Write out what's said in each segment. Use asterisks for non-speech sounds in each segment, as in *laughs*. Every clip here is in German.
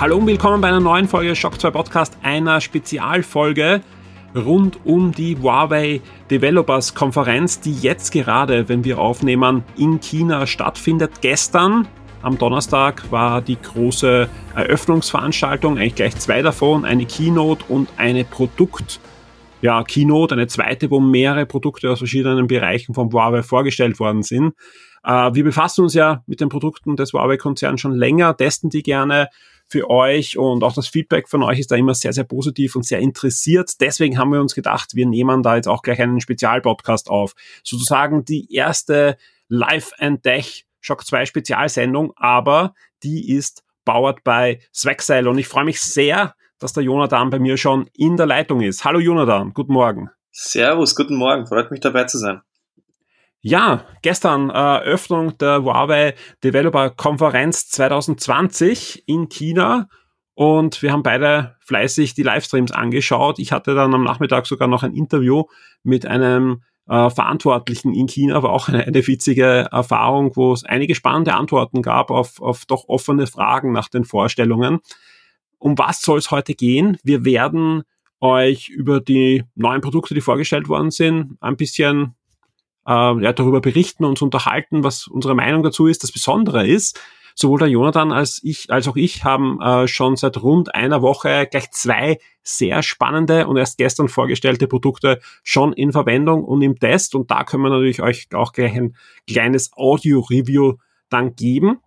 Hallo und willkommen bei einer neuen Folge Shock 2 Podcast, einer Spezialfolge rund um die Huawei Developers Konferenz, die jetzt gerade, wenn wir aufnehmen, in China stattfindet. Gestern am Donnerstag war die große Eröffnungsveranstaltung, eigentlich gleich zwei davon, eine Keynote und eine Produkt- ja, Keynote, eine zweite, wo mehrere Produkte aus verschiedenen Bereichen von Huawei vorgestellt worden sind. Äh, wir befassen uns ja mit den Produkten des Huawei-Konzerns schon länger, testen die gerne für euch und auch das Feedback von euch ist da immer sehr, sehr positiv und sehr interessiert. Deswegen haben wir uns gedacht, wir nehmen da jetzt auch gleich einen Spezialpodcast auf. Sozusagen die erste Live and Tech Shock 2 Spezialsendung, aber die ist powered by Swagseil und ich freue mich sehr, dass der Jonathan bei mir schon in der Leitung ist. Hallo Jonathan, guten Morgen. Servus, guten Morgen, freut mich dabei zu sein. Ja, gestern äh, Eröffnung der Huawei Developer Konferenz 2020 in China und wir haben beide fleißig die Livestreams angeschaut. Ich hatte dann am Nachmittag sogar noch ein Interview mit einem äh, Verantwortlichen in China, war auch eine, eine witzige Erfahrung, wo es einige spannende Antworten gab auf, auf doch offene Fragen nach den Vorstellungen. Um was soll es heute gehen? Wir werden euch über die neuen Produkte, die vorgestellt worden sind, ein bisschen äh, ja, darüber berichten, uns unterhalten, was unsere Meinung dazu ist. Das Besondere ist, sowohl der Jonathan als ich, als auch ich haben äh, schon seit rund einer Woche gleich zwei sehr spannende und erst gestern vorgestellte Produkte schon in Verwendung und im Test. Und da können wir natürlich euch auch gleich ein kleines Audio-Review dann geben.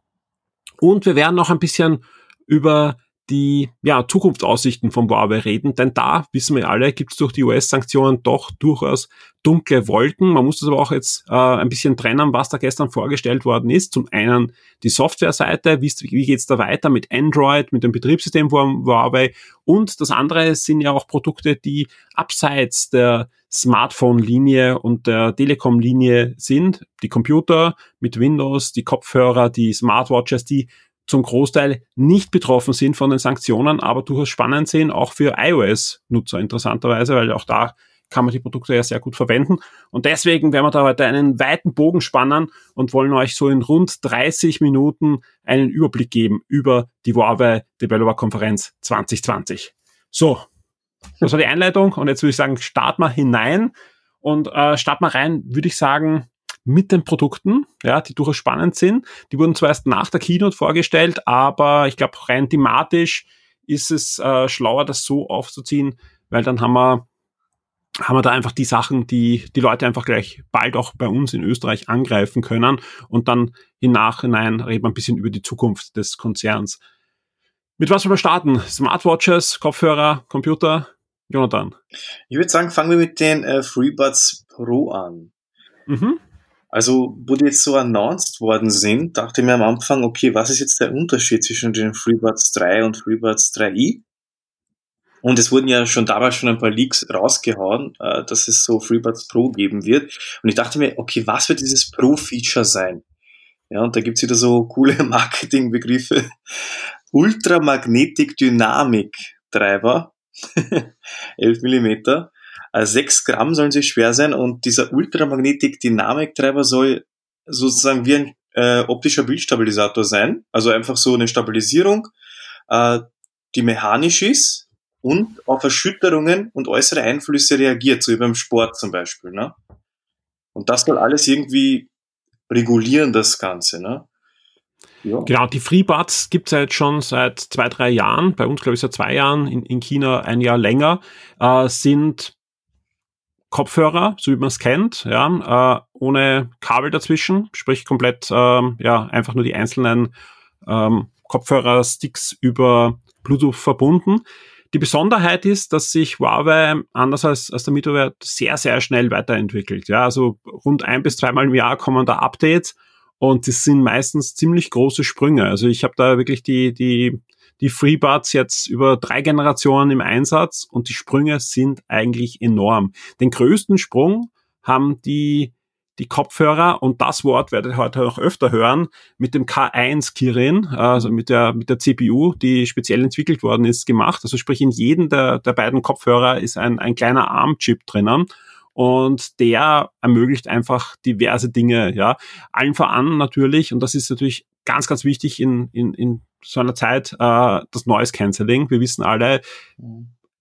Und wir werden noch ein bisschen über die ja, Zukunftsaussichten von Huawei reden, denn da, wissen wir alle, gibt es durch die US-Sanktionen doch durchaus dunkle Wolken. Man muss das aber auch jetzt äh, ein bisschen trennen, was da gestern vorgestellt worden ist. Zum einen die Software-Seite, wie, wie geht's da weiter mit Android, mit dem Betriebssystem von Huawei und das andere sind ja auch Produkte, die abseits der Smartphone-Linie und der Telekom-Linie sind. Die Computer mit Windows, die Kopfhörer, die Smartwatches, die zum Großteil nicht betroffen sind von den Sanktionen, aber durchaus spannend sind, auch für iOS-Nutzer interessanterweise, weil auch da kann man die Produkte ja sehr gut verwenden. Und deswegen werden wir da heute einen weiten Bogen spannen und wollen euch so in rund 30 Minuten einen Überblick geben über die Huawei Developer Konferenz 2020. So, das war die Einleitung und jetzt würde ich sagen, start mal hinein und äh, start mal rein, würde ich sagen, mit den Produkten, ja, die durchaus spannend sind. Die wurden zwar erst nach der Keynote vorgestellt, aber ich glaube, rein thematisch ist es äh, schlauer, das so aufzuziehen, weil dann haben wir haben wir da einfach die Sachen, die die Leute einfach gleich bald auch bei uns in Österreich angreifen können und dann im Nachhinein reden wir ein bisschen über die Zukunft des Konzerns. Mit was wollen wir starten? Smartwatches, Kopfhörer, Computer? Jonathan? Ich würde sagen, fangen wir mit den äh, FreeBuds Pro an. Mhm. Also, wo die jetzt so announced worden sind, dachte ich mir am Anfang, okay, was ist jetzt der Unterschied zwischen den FreeBuds 3 und FreeBuds 3i? Und es wurden ja schon damals schon ein paar Leaks rausgehauen, äh, dass es so FreeBuds Pro geben wird. Und ich dachte mir, okay, was wird dieses Pro-Feature sein? Ja, und da gibt's wieder so coole *laughs* Marketingbegriffe. Ultramagnetic Dynamic Treiber, *laughs* 11 Millimeter. Also 6 Gramm sollen sie schwer sein und dieser Ultramagnetik-Dynamiktreiber soll sozusagen wie ein äh, optischer Bildstabilisator sein. Also einfach so eine Stabilisierung, äh, die mechanisch ist und auf Erschütterungen und äußere Einflüsse reagiert, so wie beim Sport zum Beispiel. Ne? Und das soll alles irgendwie regulieren, das Ganze. Ne? Ja. Genau, die FreeBuds gibt es ja jetzt schon seit zwei, drei Jahren, bei uns glaube ich seit zwei Jahren, in, in China ein Jahr länger, äh, sind Kopfhörer, so wie man es kennt, ja, äh, ohne Kabel dazwischen, sprich komplett, ähm, ja, einfach nur die einzelnen ähm, Kopfhörer-Sticks über Bluetooth verbunden. Die Besonderheit ist, dass sich Huawei anders als, als der Mittelwert sehr, sehr schnell weiterentwickelt. Ja, also rund ein bis zweimal im Jahr kommen da Updates und das sind meistens ziemlich große Sprünge. Also ich habe da wirklich die, die, die FreeBuds jetzt über drei Generationen im Einsatz und die Sprünge sind eigentlich enorm. Den größten Sprung haben die die Kopfhörer und das Wort werdet ihr heute noch öfter hören mit dem K1 Kirin, also mit der mit der CPU, die speziell entwickelt worden ist, gemacht. Also sprich in jedem der, der beiden Kopfhörer ist ein, ein kleiner ARM-Chip drinnen und der ermöglicht einfach diverse Dinge, ja. Allen voran natürlich, und das ist natürlich ganz, ganz wichtig in, in, in so einer Zeit, äh, das Noise Cancelling. Wir wissen alle,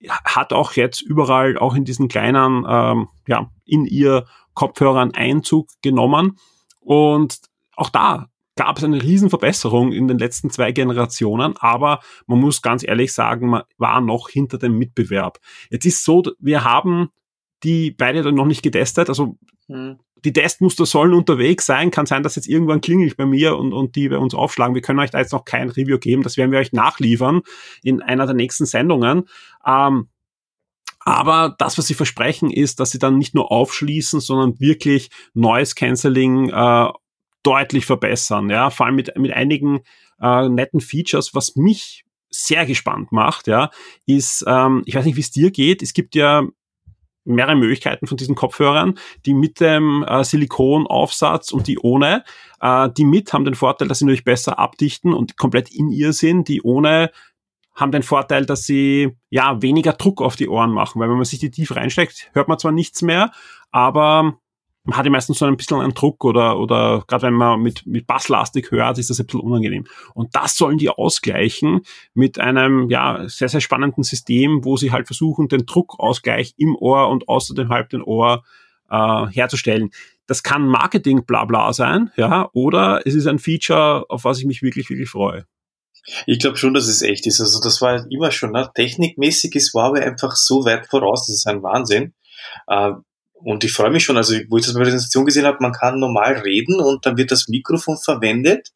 hat auch jetzt überall, auch in diesen kleinen, ähm, ja, in ihr Kopfhörern Einzug genommen. Und auch da gab es eine Riesenverbesserung in den letzten zwei Generationen, aber man muss ganz ehrlich sagen, man war noch hinter dem Mitbewerb. Jetzt ist so, wir haben die beide dann noch nicht getestet. Also hm. Die Testmuster sollen unterwegs sein. Kann sein, dass jetzt irgendwann klingelt bei mir und, und die bei uns aufschlagen. Wir können euch da jetzt noch kein Review geben. Das werden wir euch nachliefern in einer der nächsten Sendungen. Ähm, aber das, was sie versprechen, ist, dass sie dann nicht nur aufschließen, sondern wirklich Noise Cancelling äh, deutlich verbessern. Ja, vor allem mit, mit einigen äh, netten Features, was mich sehr gespannt macht, ja, ist, ähm, ich weiß nicht, wie es dir geht. Es gibt ja mehrere Möglichkeiten von diesen Kopfhörern, die mit dem äh, Silikonaufsatz und die ohne. Äh, die mit haben den Vorteil, dass sie natürlich besser abdichten und komplett in ihr sind. Die ohne haben den Vorteil, dass sie ja weniger Druck auf die Ohren machen, weil wenn man sich die tief reinsteckt, hört man zwar nichts mehr, aber man hat ja meistens so ein bisschen einen Druck oder, oder gerade wenn man mit, mit Basslastik hört, ist das ein bisschen unangenehm. Und das sollen die ausgleichen mit einem, ja, sehr, sehr spannenden System, wo sie halt versuchen, den Druckausgleich im Ohr und außer dem halben Ohr äh, herzustellen. Das kann Marketing bla bla sein, ja, oder es ist ein Feature, auf was ich mich wirklich, wirklich freue. Ich glaube schon, dass es echt ist. Also das war immer schon, ne? technikmäßig ist Huawei einfach so weit voraus, das ist ein Wahnsinn. Äh, und ich freue mich schon, also wo ich das bei der Präsentation gesehen habe, man kann normal reden und dann wird das Mikrofon verwendet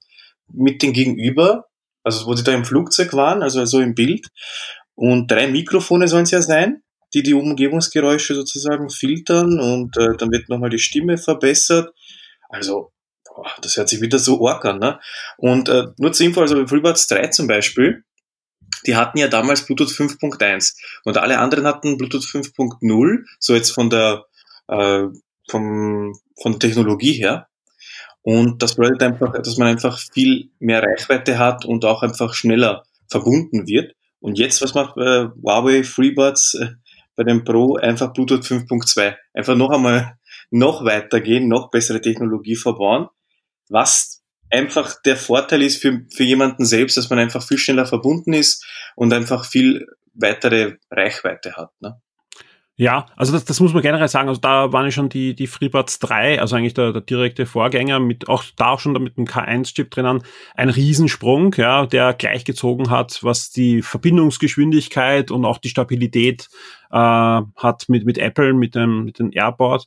mit dem Gegenüber, also wo die da im Flugzeug waren, also so im Bild. Und drei Mikrofone sollen es ja sein, die die Umgebungsgeräusche sozusagen filtern und äh, dann wird nochmal die Stimme verbessert. Also, boah, das hört sich wieder so arg an. Ne? Und äh, nur zur Info, also FreeBuds 3 zum Beispiel, die hatten ja damals Bluetooth 5.1 und alle anderen hatten Bluetooth 5.0, so jetzt von der äh, vom, von der Technologie her. Und das bedeutet einfach, dass man einfach viel mehr Reichweite hat und auch einfach schneller verbunden wird. Und jetzt, was macht äh, Huawei FreeBuds äh, bei dem Pro? Einfach Bluetooth 5.2. Einfach noch einmal noch weitergehen, noch bessere Technologie verbauen. Was einfach der Vorteil ist für, für jemanden selbst, dass man einfach viel schneller verbunden ist und einfach viel weitere Reichweite hat. Ne? Ja, also das, das muss man generell sagen. Also da waren ja schon die, die FreeBuds 3, also eigentlich der, der direkte Vorgänger, mit auch da auch schon mit dem K1-Chip drinnen, ein Riesensprung, ja, der gleichgezogen hat, was die Verbindungsgeschwindigkeit und auch die Stabilität äh, hat mit, mit Apple, mit dem, mit dem Airport.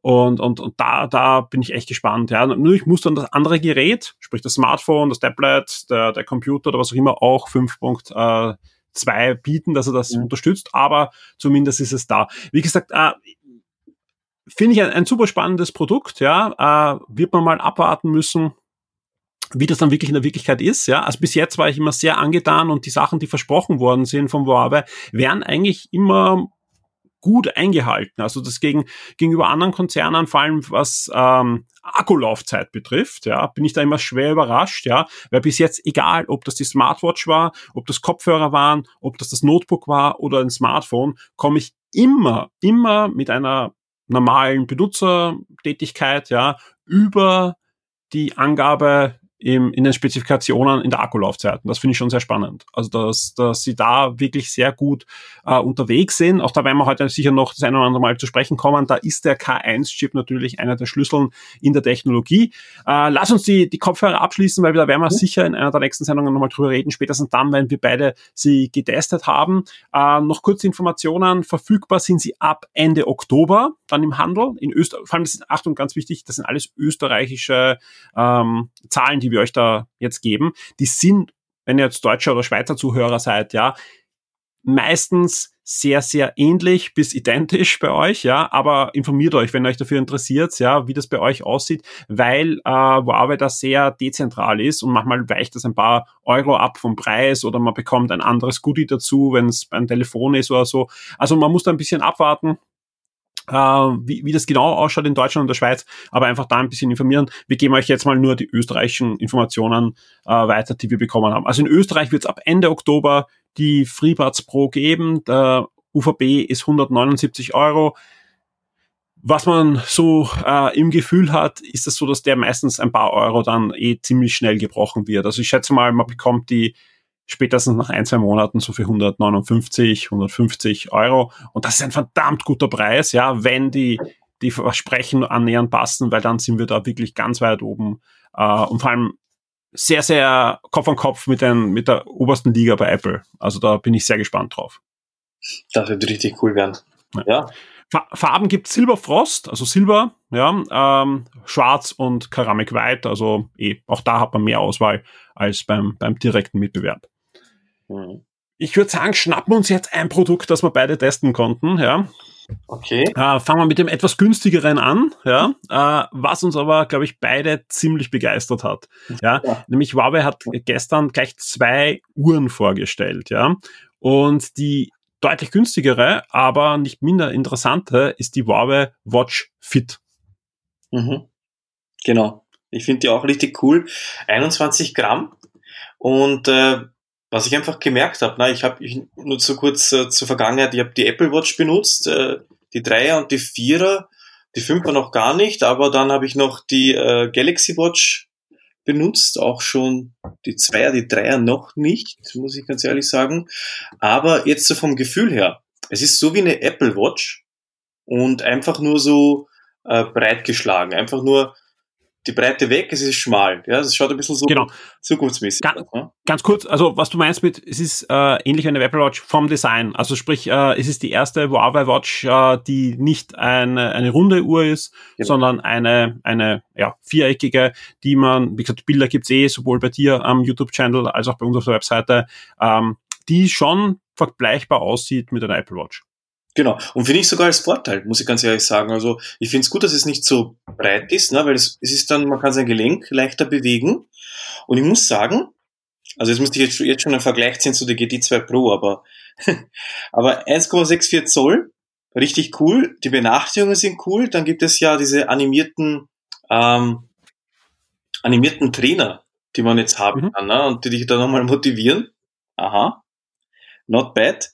Und, und, und da, da bin ich echt gespannt. Ja. Nur ich muss dann das andere Gerät, sprich das Smartphone, das Tablet, der, der Computer oder was auch immer, auch 5. Äh, 2 bieten, dass er das mhm. unterstützt, aber zumindest ist es da. Wie gesagt, äh, finde ich ein, ein, super spannendes Produkt, ja, äh, wird man mal abwarten müssen, wie das dann wirklich in der Wirklichkeit ist, ja. Also bis jetzt war ich immer sehr angetan und die Sachen, die versprochen worden sind vom Huawei, werden eigentlich immer gut eingehalten. Also das gegen, gegenüber anderen Konzernen, vor allem was ähm, Akkulaufzeit betrifft, ja, bin ich da immer schwer überrascht, ja, weil bis jetzt egal, ob das die Smartwatch war, ob das Kopfhörer waren, ob das das Notebook war oder ein Smartphone, komme ich immer, immer mit einer normalen Benutzertätigkeit, ja, über die Angabe im, in den Spezifikationen in der Akkulaufzeiten. Das finde ich schon sehr spannend. Also, dass, dass sie da wirklich sehr gut äh, unterwegs sind. Auch da werden wir heute sicher noch das eine oder andere Mal zu sprechen kommen. Da ist der K1-Chip natürlich einer der Schlüsseln in der Technologie. Äh, lass uns die, die Kopfhörer abschließen, weil da werden wir mhm. sicher in einer der nächsten Sendungen nochmal drüber reden. Spätestens dann, wenn wir beide sie getestet haben. Äh, noch kurze Informationen. Verfügbar sind sie ab Ende Oktober dann im Handel. In Österreich, vor allem, das ist, Achtung, ganz wichtig, das sind alles österreichische ähm, Zahlen, die wir euch da jetzt geben, die sind, wenn ihr jetzt Deutscher oder Schweizer Zuhörer seid, ja, meistens sehr, sehr ähnlich bis identisch bei euch, ja, aber informiert euch, wenn euch dafür interessiert, ja, wie das bei euch aussieht, weil äh, Huawei da sehr dezentral ist und manchmal weicht das ein paar Euro ab vom Preis oder man bekommt ein anderes Goodie dazu, wenn es beim Telefon ist oder so. Also man muss da ein bisschen abwarten, äh, wie, wie das genau ausschaut in Deutschland und der Schweiz, aber einfach da ein bisschen informieren. Wir geben euch jetzt mal nur die österreichischen Informationen äh, weiter, die wir bekommen haben. Also in Österreich wird es ab Ende Oktober die FreeBuds Pro geben. Der UVB ist 179 Euro. Was man so äh, im Gefühl hat, ist es so, dass der meistens ein paar Euro dann eh ziemlich schnell gebrochen wird. Also ich schätze mal, man bekommt die spätestens nach ein, zwei Monaten so für 159, 150 Euro. Und das ist ein verdammt guter Preis, ja, wenn die, die Versprechen annähernd passen, weil dann sind wir da wirklich ganz weit oben. Äh, und vor allem sehr, sehr Kopf an Kopf mit, den, mit der obersten Liga bei Apple. Also da bin ich sehr gespannt drauf. Das wird richtig cool werden. Ja. Farben gibt Silberfrost, also Silber, ja, ähm, Schwarz und Keramik White, also eh, auch da hat man mehr Auswahl als beim, beim direkten Mitbewerb. Mhm. Ich würde sagen, schnappen wir uns jetzt ein Produkt, das wir beide testen konnten, ja. Okay. Äh, fangen wir mit dem etwas günstigeren an, ja, äh, was uns aber, glaube ich, beide ziemlich begeistert hat. Ja? ja, nämlich Huawei hat gestern gleich zwei Uhren vorgestellt, ja. Und die deutlich günstigere, aber nicht minder interessante ist die Huawei Watch Fit. Mhm. Genau. Ich finde die auch richtig cool. 21 Gramm. Und äh, was ich einfach gemerkt habe, na, ich habe nur zu kurz äh, zur Vergangenheit, ich habe die Apple Watch benutzt, äh, die Dreier und die Vierer, die Fünfer noch gar nicht, aber dann habe ich noch die äh, Galaxy Watch benutzt, auch schon die Zweier, die Dreier noch nicht, muss ich ganz ehrlich sagen. Aber jetzt so vom Gefühl her, es ist so wie eine Apple Watch und einfach nur so äh, breit geschlagen, einfach nur die Breite weg, es ist schmal. Ja, es schaut ein bisschen so genau. zukunftsmäßig ganz, aus. Ne? Ganz kurz, also was du meinst mit, es ist äh, ähnlich wie eine Apple Watch vom Design. Also sprich, äh, es ist die erste Huawei Watch, äh, die nicht eine, eine runde Uhr ist, genau. sondern eine, eine ja, viereckige, die man, wie gesagt, Bilder gibt's eh sowohl bei dir am YouTube-Channel als auch bei uns auf der Webseite, ähm, die schon vergleichbar aussieht mit einer Apple Watch. Genau. Und finde ich sogar als Vorteil, muss ich ganz ehrlich sagen. Also ich finde es gut, dass es nicht so breit ist, ne, weil es, es ist dann, man kann sein Gelenk leichter bewegen. Und ich muss sagen, also jetzt müsste ich jetzt, jetzt schon einen Vergleich ziehen zu der GT2 Pro, aber, *laughs* aber 1,64 Zoll, richtig cool. Die Benachrichtigungen sind cool. Dann gibt es ja diese animierten, ähm, animierten Trainer, die man jetzt haben mhm. kann, ne, und die dich dann nochmal *laughs* motivieren. Aha. Not bad.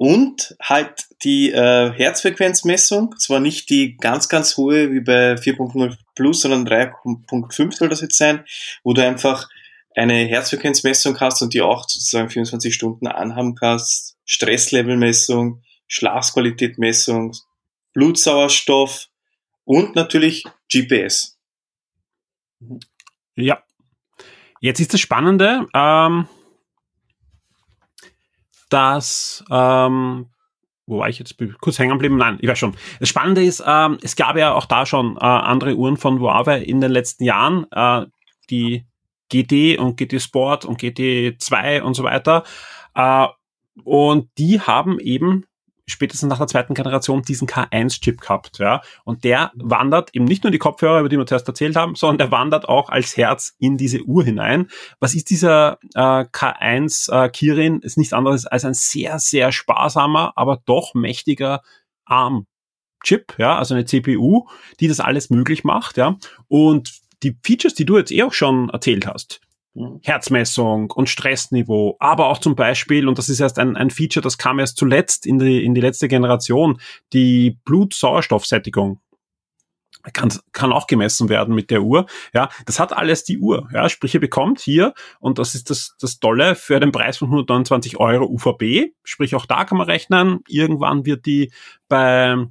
Und halt die äh, Herzfrequenzmessung, zwar nicht die ganz, ganz hohe wie bei 4.0 Plus, sondern 3.5 soll das jetzt sein, wo du einfach eine Herzfrequenzmessung hast und die auch sozusagen 24 Stunden anhaben kannst, Stresslevelmessung, Schlafqualitätmessung, Blutsauerstoff und natürlich GPS. Ja. Jetzt ist das Spannende, ähm, dass, ähm, wo war ich jetzt kurz hängen geblieben? Nein, ich weiß schon. Das Spannende ist, ähm, es gab ja auch da schon äh, andere Uhren von Huawei in den letzten Jahren, äh, die GT und GT Sport und GT2 und so weiter. Äh, und die haben eben spätestens nach der zweiten Generation diesen K1-Chip gehabt, ja. Und der wandert eben nicht nur die Kopfhörer, über die wir zuerst erzählt haben, sondern der wandert auch als Herz in diese Uhr hinein. Was ist dieser äh, K1 äh, Kirin? Ist nichts anderes als ein sehr, sehr sparsamer, aber doch mächtiger Arm. Chip, ja, also eine CPU, die das alles möglich macht, ja. Und die Features, die du jetzt eh auch schon erzählt hast. Herzmessung und Stressniveau, aber auch zum Beispiel, und das ist erst ein, ein Feature, das kam erst zuletzt in die, in die letzte Generation, die Blutsauerstoffsättigung kann, kann auch gemessen werden mit der Uhr. Ja, das hat alles die Uhr. Ja, sprich, ihr bekommt hier, und das ist das, das Tolle, für den Preis von 129 Euro UVB, sprich, auch da kann man rechnen, irgendwann wird die bei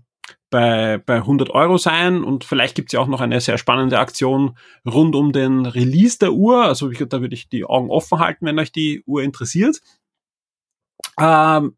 bei, bei 100 Euro sein und vielleicht gibt's ja auch noch eine sehr spannende Aktion rund um den Release der Uhr. Also ich, da würde ich die Augen offen halten, wenn euch die Uhr interessiert. Ähm,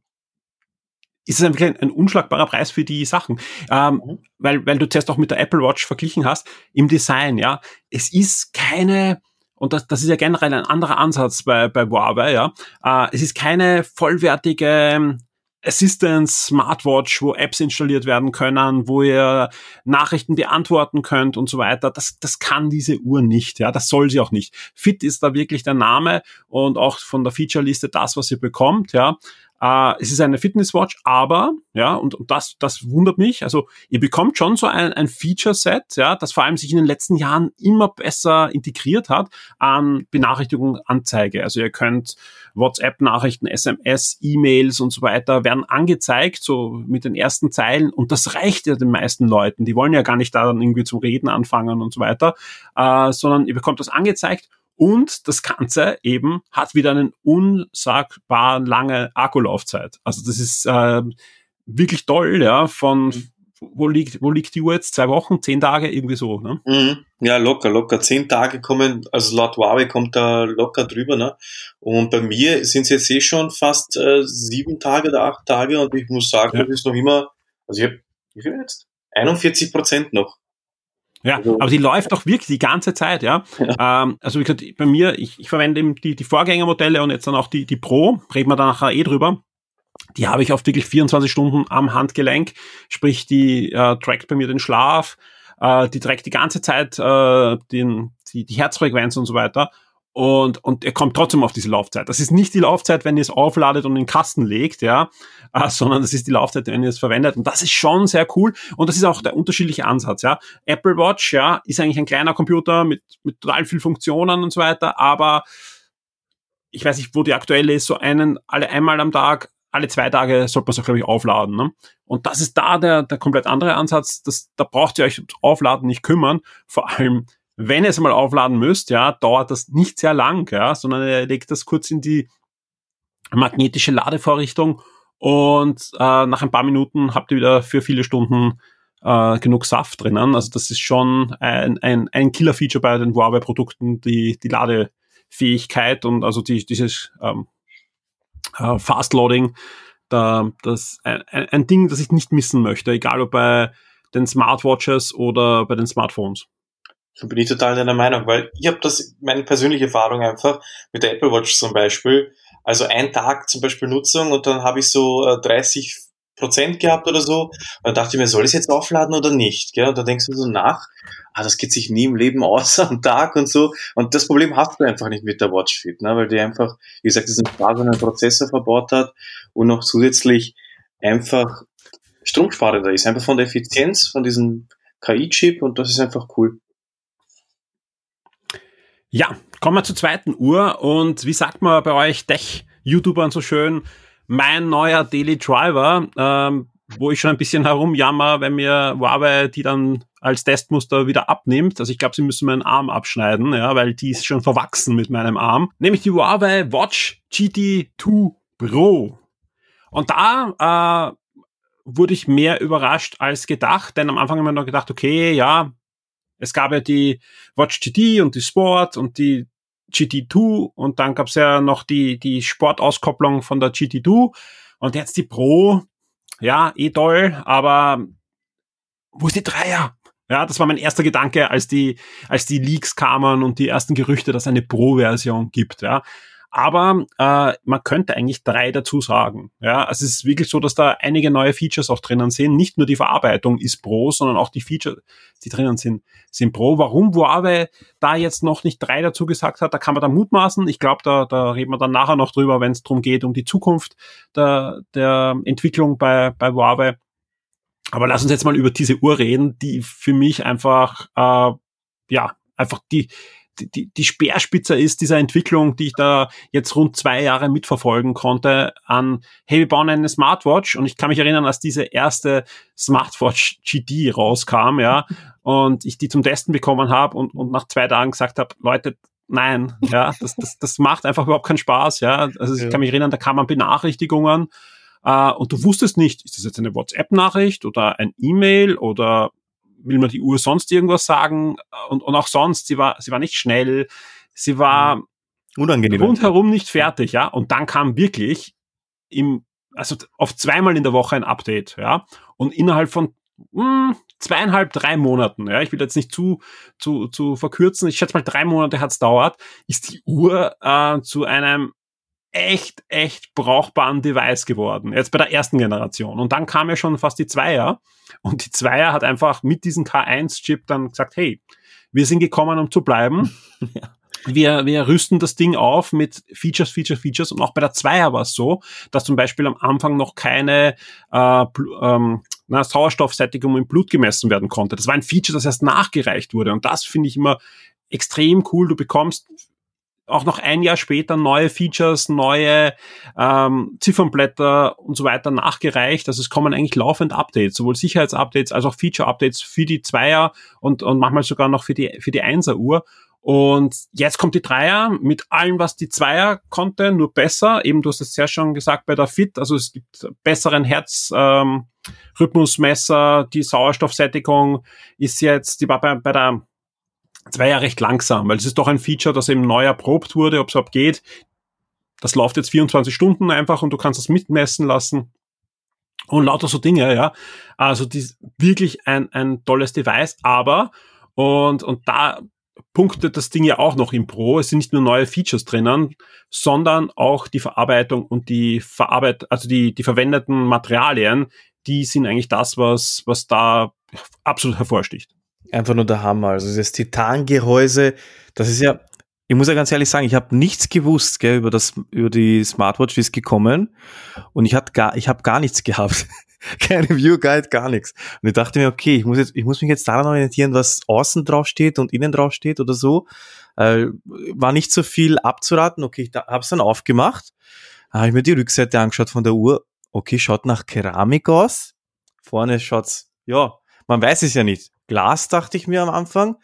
ist es ein, ein, unschlagbarer Preis für die Sachen. Ähm, mhm. weil, weil du zuerst auch mit der Apple Watch verglichen hast, im Design, ja. Es ist keine und das, das ist ja generell ein anderer Ansatz bei, bei Huawei, ja. Äh, es ist keine vollwertige Assistance Smartwatch, wo Apps installiert werden können, wo ihr Nachrichten beantworten könnt und so weiter. Das, das kann diese Uhr nicht, ja. Das soll sie auch nicht. Fit ist da wirklich der Name und auch von der Feature-Liste das, was ihr bekommt, ja. Äh, es ist eine Fitnesswatch, aber, ja, und, und das, das wundert mich. Also, ihr bekommt schon so ein, ein Feature-Set, ja, das vor allem sich in den letzten Jahren immer besser integriert hat an Benachrichtigung, Anzeige. Also, ihr könnt WhatsApp-Nachrichten, SMS, E-Mails und so weiter werden angezeigt, so mit den ersten Zeilen. Und das reicht ja den meisten Leuten. Die wollen ja gar nicht da dann irgendwie zum Reden anfangen und so weiter, äh, sondern ihr bekommt das angezeigt und das Ganze eben hat wieder eine unsagbar lange Akkulaufzeit. Also das ist äh, wirklich toll, ja, von mhm. wo liegt, wo liegt die Uhr jetzt? Zwei Wochen, zehn Tage, irgendwie so, ne? Mhm. Ja, locker, locker. Zehn Tage kommen, also laut Huawei kommt da locker drüber, ne? Und bei mir sind es jetzt eh schon fast äh, sieben Tage oder acht Tage und ich muss sagen, ja. das ist noch immer, also ich habe, wie viel jetzt? 41 Prozent noch. Ja, also, aber die läuft auch wirklich die ganze Zeit, ja. ja. Ähm, also wie gesagt, bei mir, ich, ich verwende eben die, die Vorgängermodelle und jetzt dann auch die, die Pro, reden wir da nachher eh drüber. Die habe ich oft wirklich 24 Stunden am Handgelenk, sprich, die äh, trackt bei mir den Schlaf, äh, die trackt die ganze Zeit äh, den, die, die Herzfrequenz und so weiter und, und er kommt trotzdem auf diese Laufzeit. Das ist nicht die Laufzeit, wenn ihr es aufladet und in den Kasten legt, ja, *laughs* äh, sondern das ist die Laufzeit, wenn ihr es verwendet. Und das ist schon sehr cool. Und das ist auch der unterschiedliche Ansatz, ja. Apple Watch, ja, ist eigentlich ein kleiner Computer mit, mit total viel Funktionen und so weiter, aber ich weiß nicht, wo die aktuelle ist, so einen, alle einmal am Tag, alle zwei Tage sollte man es auch, glaube ich, aufladen. Ne? Und das ist da der, der komplett andere Ansatz. Das, da braucht ihr euch ums Aufladen nicht kümmern. Vor allem, wenn ihr es mal aufladen müsst, ja, dauert das nicht sehr lang, ja, sondern ihr legt das kurz in die magnetische Ladevorrichtung und äh, nach ein paar Minuten habt ihr wieder für viele Stunden äh, genug Saft drinnen. Also das ist schon ein, ein, ein Killer-Feature bei den Huawei-Produkten, die, die Ladefähigkeit und also die, dieses ähm, äh, Fast-Loading, da, das ein, ein Ding, das ich nicht missen möchte, egal ob bei den Smartwatches oder bei den Smartphones. Bin ich total deiner Meinung, weil ich habe das, meine persönliche Erfahrung einfach mit der Apple Watch zum Beispiel, also ein Tag zum Beispiel Nutzung und dann habe ich so 30 äh, Prozent gehabt oder so. Und dann dachte ich mir, soll ich es jetzt aufladen oder nicht? Gell? Und dann denkst du so nach, ah, das geht sich nie im Leben aus am Tag und so. Und das Problem hast du einfach nicht mit der Watch Fit, ne? weil die einfach, wie gesagt, diesen sparsamen Prozessor verbaut hat und noch zusätzlich einfach stromsparender ist. Einfach von der Effizienz, von diesem KI-Chip und das ist einfach cool. Ja, kommen wir zur zweiten Uhr und wie sagt man bei euch Tech-YouTubern so schön, mein neuer Daily Driver, ähm, wo ich schon ein bisschen herumjammer, wenn mir Huawei die dann als Testmuster wieder abnimmt. Also ich glaube, sie müssen meinen Arm abschneiden, ja, weil die ist schon verwachsen mit meinem Arm. Nämlich die Huawei Watch GT2 Pro. Und da äh, wurde ich mehr überrascht als gedacht, denn am Anfang haben wir noch gedacht, okay, ja, es gab ja die Watch GT und die Sport und die GT2 und dann gab es ja noch die, die Sportauskopplung von der GT2 und jetzt die Pro. Ja, eh toll, aber wo ist die Dreier? Ja, das war mein erster Gedanke, als die, als die Leaks kamen und die ersten Gerüchte, dass es eine Pro-Version gibt. Ja, aber äh, man könnte eigentlich drei dazu sagen. Ja, also es ist wirklich so, dass da einige neue Features auch drinnen sind. Nicht nur die Verarbeitung ist Pro, sondern auch die Features, die drinnen sind, sind Pro. Warum Huawei da jetzt noch nicht drei dazu gesagt hat, da kann man dann mutmaßen. Ich glaube, da, da reden wir dann nachher noch drüber, wenn es darum geht, um die Zukunft der, der Entwicklung bei, bei Huawei. Aber lass uns jetzt mal über diese Uhr reden, die für mich einfach, äh, ja, einfach die, die, die Speerspitze ist dieser Entwicklung, die ich da jetzt rund zwei Jahre mitverfolgen konnte, an, hey, wir bauen eine Smartwatch und ich kann mich erinnern, als diese erste Smartwatch GD rauskam, ja, *laughs* und ich die zum Testen bekommen habe und, und nach zwei Tagen gesagt habe, Leute, nein, ja, das, das, das macht einfach überhaupt keinen Spaß, ja. Also ich ja. kann mich erinnern, da kamen Benachrichtigungen äh, und du wusstest nicht, ist das jetzt eine WhatsApp-Nachricht oder ein E-Mail oder will man die Uhr sonst irgendwas sagen? Und, und auch sonst, sie war, sie war nicht schnell, sie war mhm. Unangenehm. rundherum nicht fertig, ja. Und dann kam wirklich im, also auf zweimal in der Woche ein Update, ja. Und innerhalb von mh, hm, zweieinhalb, drei Monaten, ja, ich will jetzt nicht zu, zu, zu verkürzen, ich schätze mal drei Monate hat's dauert, ist die Uhr äh, zu einem echt, echt brauchbaren Device geworden. Jetzt bei der ersten Generation. Und dann kam ja schon fast die Zweier. Und die Zweier hat einfach mit diesem K1-Chip dann gesagt, hey, wir sind gekommen, um zu bleiben. *laughs* ja. Wir, wir rüsten das Ding auf mit Features, Features, Features. Und auch bei der Zweier war es so, dass zum Beispiel am Anfang noch keine äh, ähm, na, Sauerstoffsättigung im Blut gemessen werden konnte. Das war ein Feature, das erst nachgereicht wurde. Und das finde ich immer extrem cool. Du bekommst auch noch ein Jahr später neue Features, neue ähm, Ziffernblätter und so weiter nachgereicht. Also es kommen eigentlich laufend Updates, sowohl Sicherheitsupdates als auch Feature-Updates für die Zweier und, und manchmal sogar noch für die, für die Einser-Uhr. Und jetzt kommt die Dreier mit allem, was die Zweier konnte, nur besser. Eben, du hast es sehr schon gesagt bei der Fit. Also es gibt besseren Herzrhythmusmesser. Ähm, die Sauerstoffsättigung ist jetzt, die war bei, bei der Zweier recht langsam, weil es ist doch ein Feature, das eben neu erprobt wurde, ob es überhaupt geht. Das läuft jetzt 24 Stunden einfach und du kannst das mitmessen lassen. Und lauter so Dinge, ja. Also die, wirklich ein, ein tolles Device, aber und, und da punktet das Ding ja auch noch im Pro. Es sind nicht nur neue Features drinnen, sondern auch die Verarbeitung und die Verarbeit, also die, die verwendeten Materialien, die sind eigentlich das, was, was da absolut hervorsticht. Einfach nur der Hammer. Also das Titangehäuse, das ist ja, ich muss ja ganz ehrlich sagen, ich habe nichts gewusst gell, über das über die Smartwatch, wie es gekommen und ich hatte gar ich habe gar nichts gehabt. *laughs* Kein Review Guide, gar nichts. Und ich dachte mir, okay, ich muss jetzt ich muss mich jetzt daran orientieren, was außen drauf steht und innen drauf steht oder so. Äh, war nicht so viel abzuraten. Okay, ich habe es dann aufgemacht. Habe ich mir die Rückseite angeschaut von der Uhr. Okay, schaut nach Keramik aus. Vorne schaut's ja, man weiß es ja nicht. Glas, dachte ich mir am Anfang.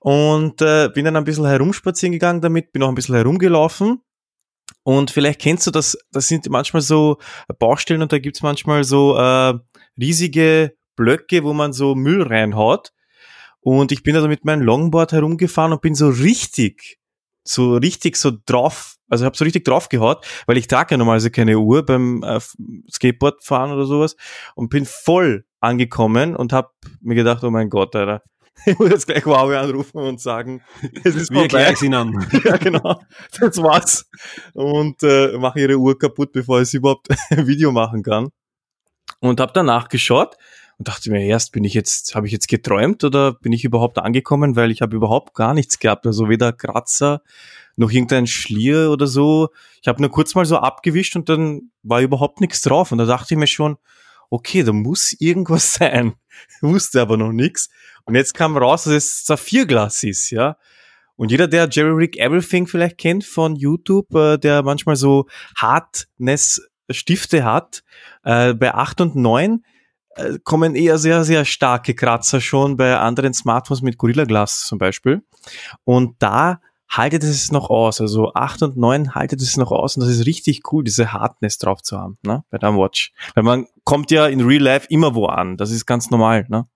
Und äh, bin dann ein bisschen herumspazieren gegangen damit, bin auch ein bisschen herumgelaufen. Und vielleicht kennst du das, das sind manchmal so Baustellen und da gibt's manchmal so äh, riesige Blöcke, wo man so Müll reinhaut. Und ich bin da mit meinem Longboard herumgefahren und bin so richtig, so richtig so drauf, also habe so richtig draufgehaut, weil ich trage ja normalerweise keine Uhr beim äh, Skateboardfahren oder sowas und bin voll angekommen und habe mir gedacht, oh mein Gott, Alter, *laughs* ich muss jetzt gleich Huawei anrufen und sagen, es ist Wir gleich ihn an. *laughs* ja, genau. Das war's. Und äh, mache ihre Uhr kaputt, bevor ich überhaupt ein *laughs* Video machen kann. Und habe danach geschaut und dachte mir, erst bin ich jetzt, habe ich jetzt geträumt oder bin ich überhaupt angekommen, weil ich habe überhaupt gar nichts gehabt. Also weder Kratzer noch irgendein Schlier oder so. Ich habe nur kurz mal so abgewischt und dann war überhaupt nichts drauf. Und da dachte ich mir schon, okay, da muss irgendwas *laughs* sein. Ich wusste aber noch nichts. Und jetzt kam raus, dass es Saphirglas ist, ja. Und jeder, der Jerry Rick Everything vielleicht kennt von YouTube, äh, der manchmal so Hardness-Stifte hat, äh, bei 8 und 9 äh, kommen eher sehr, sehr starke Kratzer schon bei anderen Smartphones mit Gorilla Glass zum Beispiel. Und da haltet es noch aus. Also 8 und 9 haltet es noch aus und das ist richtig cool, diese Hardness drauf zu haben, ne, bei der Watch. Weil man kommt ja in Real Life immer wo an. Das ist ganz normal, ne?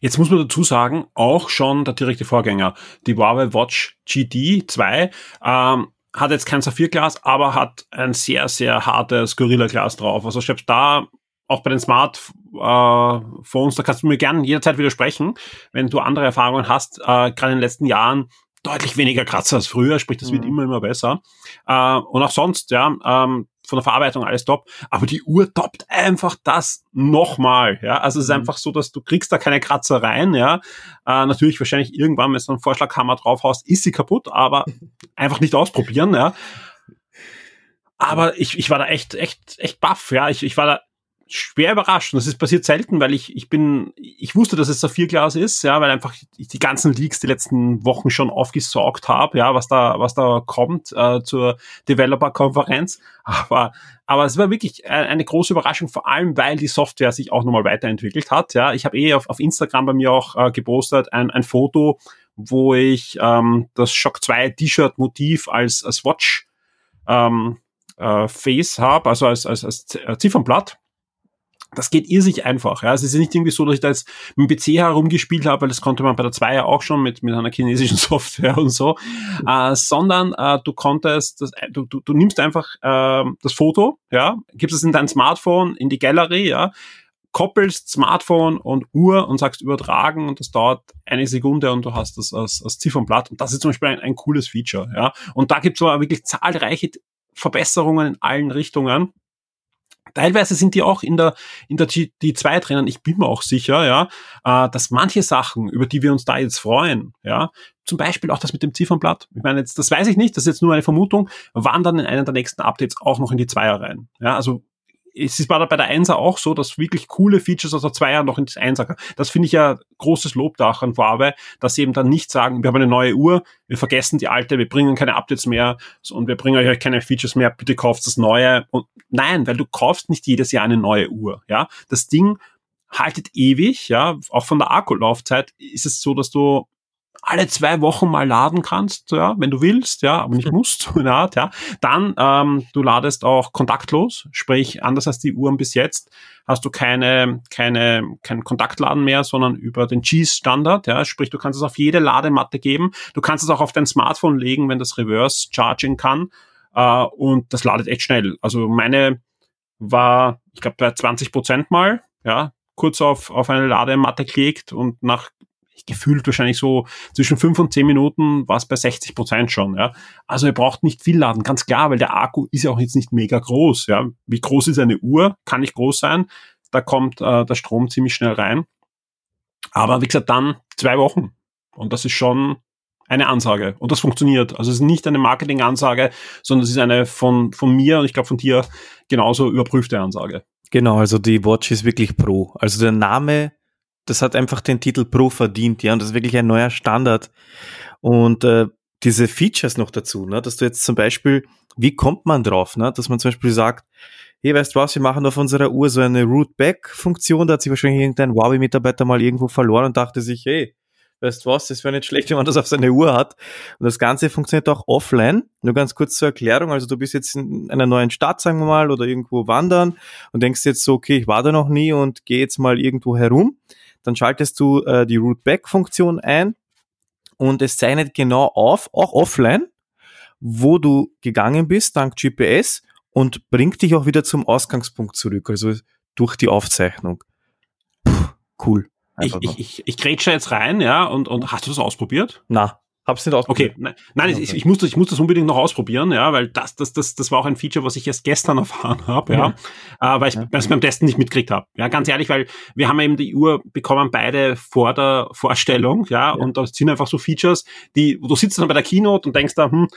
Jetzt muss man dazu sagen, auch schon der direkte Vorgänger, die Huawei Watch GT 2, ähm, hat jetzt kein Saphirglas, aber hat ein sehr, sehr hartes Gorilla-Glas drauf. Also selbst da, auch bei den Smartphones, da kannst du mir gerne jederzeit widersprechen, wenn du andere Erfahrungen hast. Äh, Gerade in den letzten Jahren deutlich weniger Kratzer als früher, sprich, das wird mhm. immer, immer besser. Äh, und auch sonst, ja, ähm, von der Verarbeitung alles top, aber die Uhr toppt einfach das nochmal, ja, also es ist mhm. einfach so, dass du kriegst da keine Kratzer rein, ja, äh, natürlich wahrscheinlich irgendwann, wenn du einen Vorschlaghammer draufhaust, ist sie kaputt, aber *laughs* einfach nicht ausprobieren, ja, aber ich, ich war da echt, echt, echt baff, ja, ich, ich war da schwer überrascht. Und das ist passiert selten, weil ich, ich bin, ich wusste, dass es Saphirglas ist, ja, weil einfach ich die ganzen Leaks die letzten Wochen schon aufgesaugt habe, ja, was da, was da kommt äh, zur Developer-Konferenz. Aber, aber es war wirklich eine große Überraschung, vor allem, weil die Software sich auch nochmal weiterentwickelt hat. Ja, ich habe eh auf, auf Instagram bei mir auch äh, gepostet ein, ein Foto, wo ich ähm, das Shock 2 T-Shirt-Motiv als, als Watch ähm, äh, Face habe, also als, als, als Ziffernblatt das geht irrsinnig einfach. Ja. Es ist nicht irgendwie so, dass ich da jetzt mit dem PC herumgespielt habe, weil das konnte man bei der 2 ja auch schon mit, mit einer chinesischen *laughs* Software und so, äh, sondern äh, du konntest, das, du, du, du nimmst einfach äh, das Foto, ja, gibst es in dein Smartphone, in die Gallery, ja, koppelst Smartphone und Uhr und sagst übertragen und das dauert eine Sekunde und du hast das als, als Ziffernblatt. Und das ist zum Beispiel ein, ein cooles Feature. Ja. Und da gibt es aber wirklich zahlreiche Verbesserungen in allen Richtungen. Teilweise sind die auch in der, in der G2 drinnen. Ich bin mir auch sicher, ja, äh, dass manche Sachen, über die wir uns da jetzt freuen, ja, zum Beispiel auch das mit dem Ziffernblatt. Ich meine, jetzt, das weiß ich nicht, das ist jetzt nur eine Vermutung, wandern in einem der nächsten Updates auch noch in die Zweier rein. Ja, also es war da bei der Einser auch so, dass wirklich coole Features aus der Zweier noch in das Einser Das finde ich ja großes Lobdach an Huawei, dass sie eben dann nicht sagen, wir haben eine neue Uhr, wir vergessen die alte, wir bringen keine Updates mehr und wir bringen euch keine Features mehr, bitte kauft das neue. Und nein, weil du kaufst nicht jedes Jahr eine neue Uhr, ja. Das Ding haltet ewig, ja. Auch von der Akkulaufzeit ist es so, dass du alle zwei Wochen mal laden kannst, ja, wenn du willst, ja, aber nicht *laughs* musst, so eine Art, ja. Dann, ähm, du ladest auch kontaktlos, sprich, anders als die Uhren bis jetzt, hast du keine, keine, kein Kontaktladen mehr, sondern über den Cheese-Standard, ja, sprich, du kannst es auf jede Ladematte geben, du kannst es auch auf dein Smartphone legen, wenn das Reverse Charging kann, äh, und das ladet echt schnell. Also meine war, ich glaube, bei 20 Prozent mal, ja, kurz auf, auf eine Ladematte gelegt und nach gefühlt wahrscheinlich so zwischen fünf und zehn Minuten war es bei 60 Prozent schon. Ja. Also ihr braucht nicht viel laden, ganz klar, weil der Akku ist ja auch jetzt nicht mega groß. Ja. Wie groß ist eine Uhr? Kann nicht groß sein. Da kommt äh, der Strom ziemlich schnell rein. Aber wie gesagt, dann zwei Wochen. Und das ist schon eine Ansage. Und das funktioniert. Also es ist nicht eine Marketing-Ansage, sondern es ist eine von, von mir und ich glaube von dir genauso überprüfte Ansage. Genau, also die Watch ist wirklich Pro. Also der Name das hat einfach den Titel Pro verdient, ja, und das ist wirklich ein neuer Standard. Und äh, diese Features noch dazu, ne, dass du jetzt zum Beispiel, wie kommt man drauf, ne, dass man zum Beispiel sagt, hey, weißt du was, wir machen auf unserer Uhr so eine Root-Back-Funktion, da hat sich wahrscheinlich irgendein Huawei-Mitarbeiter mal irgendwo verloren und dachte sich, hey, weißt du was, das wäre nicht schlecht, wenn man das auf seine Uhr hat. Und das Ganze funktioniert auch offline. Nur ganz kurz zur Erklärung, also du bist jetzt in einer neuen Stadt, sagen wir mal, oder irgendwo wandern und denkst jetzt so, okay, ich war da noch nie und gehe jetzt mal irgendwo herum dann schaltest du äh, die Root-Back-Funktion ein und es zeichnet genau auf, auch offline, wo du gegangen bist, dank GPS und bringt dich auch wieder zum Ausgangspunkt zurück, also durch die Aufzeichnung. Puh, cool. Ich, ich, ich, ich grätsche jetzt rein, ja, und, und hast du das ausprobiert? Na, Hab's nicht ausprobiert. Okay, nein, nein okay. ich, ich, muss das, ich muss das unbedingt noch ausprobieren, ja, weil das, das, das, das war auch ein Feature, was ich erst gestern *laughs* erfahren habe, ja, ja. Äh, weil ich ja. es beim Testen nicht mitgekriegt habe. Ja, ganz ehrlich, weil wir haben eben die Uhr bekommen beide vor der Vorstellung, ja, ja. und da sind einfach so Features, die, du sitzt dann bei der Keynote und denkst da, hm,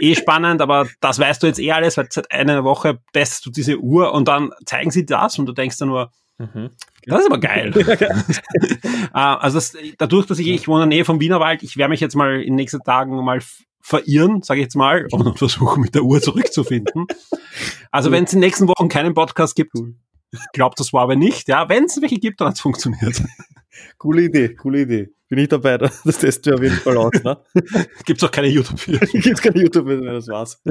eh spannend, aber das weißt du jetzt eh alles, weil seit einer Woche testest du diese Uhr und dann zeigen sie das und du denkst dann nur, Mhm. Das ist aber geil. *laughs* *laughs* Ah, also das, dadurch, dass ich, ich wohne in der Nähe vom Wienerwald, ich werde mich jetzt mal in den nächsten Tagen mal verirren, sage ich jetzt mal, und *laughs* versuchen mit der Uhr zurückzufinden. Also wenn es in den nächsten Wochen keinen Podcast gibt, glaubt das war aber nicht. Ja, wenn es welche gibt, dann hat es funktioniert. Coole Idee, coole Idee. Bin ich dabei, das testen wir auf jeden Fall aus. Ne? Gibt's auch keine YouTube-Videos. Gibt's keine YouTube-Videos, das war's.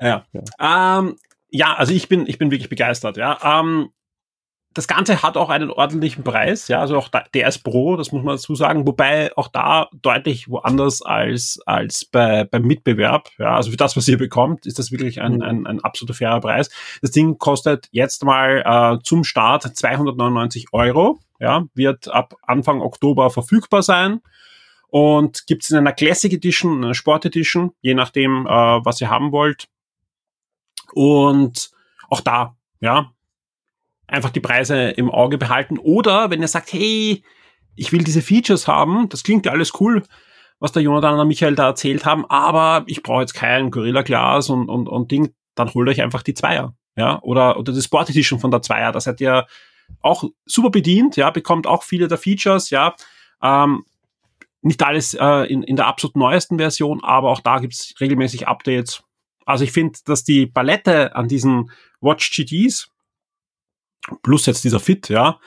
ja. Ja. Ähm, ja, also ich bin, ich bin wirklich begeistert. Ja. Ähm, das Ganze hat auch einen ordentlichen Preis, ja, also auch der ist Pro, das muss man dazu sagen, wobei auch da deutlich woanders als, als bei, beim Mitbewerb, ja, also für das, was ihr bekommt, ist das wirklich ein, mhm. ein, ein absoluter fairer Preis. Das Ding kostet jetzt mal äh, zum Start 299 Euro, ja, wird ab Anfang Oktober verfügbar sein und gibt's in einer Classic Edition, einer Sport Edition, je nachdem, äh, was ihr haben wollt. Und auch da, ja, einfach die Preise im Auge behalten. Oder wenn ihr sagt, hey, ich will diese Features haben, das klingt ja alles cool, was der Jonathan und Michael da erzählt haben, aber ich brauche jetzt kein Gorilla Glas und, und, und Ding, dann holt euch einfach die Zweier. Ja, oder, oder das Sport Edition von der Zweier, das seid ihr auch super bedient, ja, bekommt auch viele der Features, ja. Ähm, nicht alles äh, in, in der absolut neuesten Version, aber auch da gibt's regelmäßig Updates. Also ich finde, dass die Palette an diesen Watch GTs, plus jetzt dieser Fit, ja,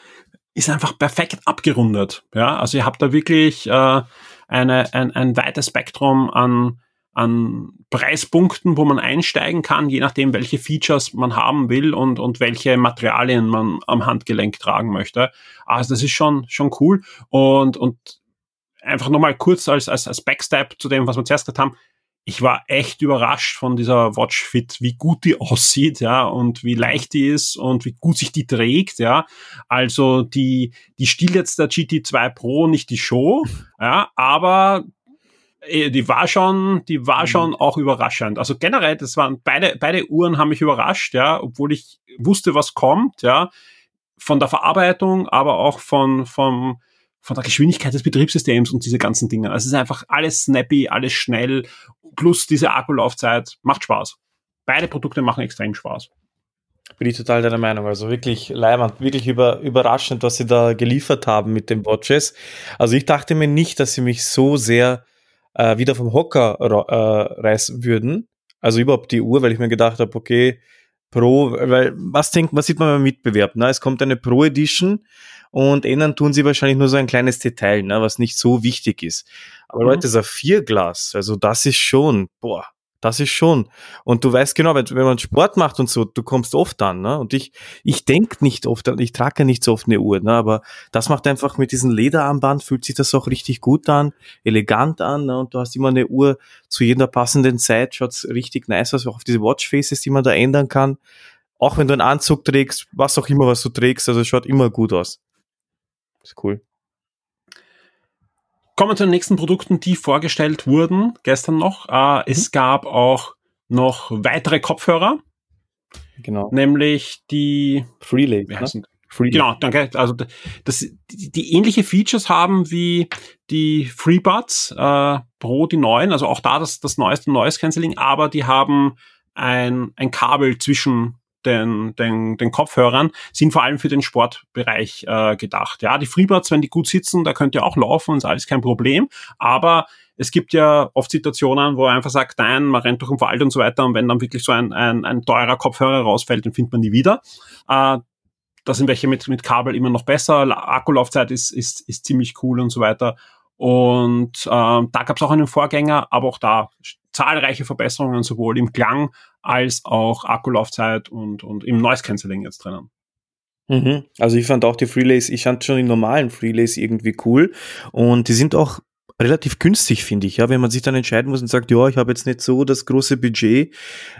ist einfach perfekt abgerundet. Ja, also ihr habt da wirklich äh, eine, ein, ein weites Spektrum an, an Preispunkten, wo man einsteigen kann, je nachdem, welche Features man haben will und, und welche Materialien man am Handgelenk tragen möchte. Also das ist schon, schon cool. Und, und einfach nochmal kurz als, als, als Backstep zu dem, was wir zuerst gesagt haben. Ich war echt überrascht von dieser Watch Fit, wie gut die *laughs* aussieht, ja, und wie leicht die ist und wie gut sich die trägt, ja. Also die, die stiehlt jetzt der GT2 Pro nicht die Show, ja, aber äh, die war schon, die war mhm. schon auch überraschend. Also generell, das waren beide, beide Uhren haben mich überrascht, ja, obwohl ich wusste, was kommt, ja, von der Verarbeitung, aber auch von, vom, von der Geschwindigkeit des Betriebssystems und diese ganzen Dinge. Also es ist einfach alles snappy, alles schnell, plus diese Akkulaufzeit macht Spaß. Beide Produkte machen extrem Spaß. Bin ich total deiner Meinung. Also wirklich leibend, wirklich über, überraschend, was sie da geliefert haben mit den Watches. Also ich dachte mir nicht, dass sie mich so sehr äh, wieder vom Hocker äh, reißen würden. Also überhaupt die Uhr, weil ich mir gedacht habe, okay, Pro, weil was denkt, was sieht man beim Mitbewerb? Ne? Es kommt eine Pro Edition und ändern tun sie wahrscheinlich nur so ein kleines Detail, ne, was nicht so wichtig ist. Aber mhm. Leute, Saphirglas, also das ist schon, boah, das ist schon. Und du weißt genau, wenn, man Sport macht und so, du kommst oft an, ne? Und ich, ich denk nicht oft, ich trage nicht so oft eine Uhr, ne? Aber das macht einfach mit diesem Lederarmband, fühlt sich das auch richtig gut an, elegant an, ne? Und du hast immer eine Uhr zu jeder passenden Zeit, schaut's richtig nice aus, auch auf diese Watchfaces, die man da ändern kann. Auch wenn du einen Anzug trägst, was auch immer, was du trägst, also schaut immer gut aus. Ist cool. Kommen wir zu den nächsten Produkten, die vorgestellt wurden gestern noch. Äh, mhm. Es gab auch noch weitere Kopfhörer. Genau. Nämlich die Freelay. Ne? Freelay. Genau, danke. Also das, die, die, ähnliche Features haben wie die FreeBuds äh, Pro, die neuen, also auch da das, das neueste Noise Cancelling, aber die haben ein, ein Kabel zwischen den, den, den Kopfhörern sind vor allem für den Sportbereich äh, gedacht. Ja, die Freebuds, wenn die gut sitzen, da könnt ihr auch laufen, ist alles kein Problem. Aber es gibt ja oft Situationen, wo er einfach sagt, nein, man rennt durch den Wald und so weiter. Und wenn dann wirklich so ein, ein, ein teurer Kopfhörer rausfällt, den findet man nie wieder. Äh, da sind welche mit, mit Kabel immer noch besser. Akkulaufzeit ist, ist, ist ziemlich cool und so weiter. Und äh, da gab es auch einen Vorgänger, aber auch da zahlreiche Verbesserungen sowohl im Klang als auch Akkulaufzeit und, und im Noise Cancelling jetzt drinnen. Mhm. Also ich fand auch die Freelays, ich fand schon die normalen Freelays irgendwie cool und die sind auch relativ günstig, finde ich, ja, wenn man sich dann entscheiden muss und sagt, ja, ich habe jetzt nicht so das große Budget.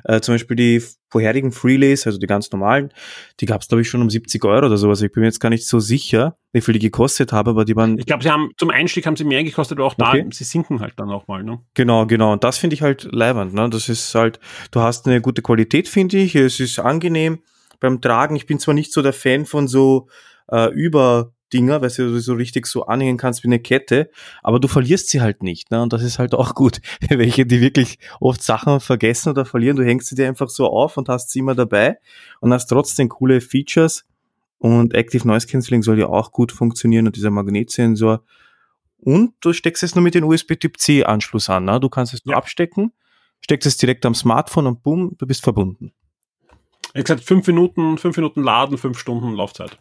Äh, zum Beispiel die vorherigen Freelays, also die ganz normalen, die gab es, glaube ich, schon um 70 Euro oder sowas. Ich bin mir jetzt gar nicht so sicher, wie viel die gekostet haben, aber die waren. Ich glaube, sie haben zum Einstieg haben sie mehr gekostet, aber auch da, okay. sie sinken halt dann auch mal, ne? Genau, genau. Und das finde ich halt leibend, ne? Das ist halt, du hast eine gute Qualität, finde ich. Es ist angenehm beim Tragen. Ich bin zwar nicht so der Fan von so äh, über Dinger, weil du so richtig so anhängen kannst wie eine Kette, aber du verlierst sie halt nicht, ne? Und das ist halt auch gut. *laughs* Welche, die wirklich oft Sachen vergessen oder verlieren, du hängst sie dir einfach so auf und hast sie immer dabei und hast trotzdem coole Features. Und Active Noise Cancelling soll ja auch gut funktionieren und dieser Magnetsensor. Und du steckst es nur mit dem USB-Typ-C Anschluss an, ne? Du kannst es nur ja. abstecken, steckst es direkt am Smartphone und boom, du bist verbunden. Ich gesagt, fünf Minuten, fünf Minuten Laden, fünf Stunden Laufzeit.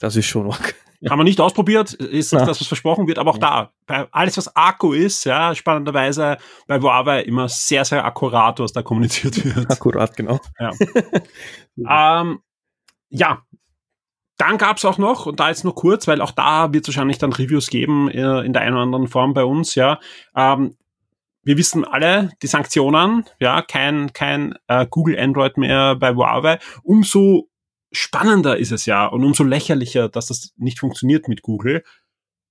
Das ist schon arg. Haben wir nicht ausprobiert, ist nicht das, was versprochen wird, aber auch ja. da, bei alles, was Akku ist, ja, spannenderweise bei Huawei immer sehr, sehr akkurat, was da kommuniziert wird. *laughs* Akkurat, genau. *laughs* Ja. ähm, ja. Dann gab's auch noch, und da jetzt nur kurz, weil auch da wird es wahrscheinlich dann Reviews geben äh, in der einen oder anderen Form bei uns, ja. Ähm, wir wissen alle, die Sanktionen, ja, kein, kein äh, Google Android mehr bei Huawei. Umso spannender ist es ja und umso lächerlicher, dass das nicht funktioniert mit Google.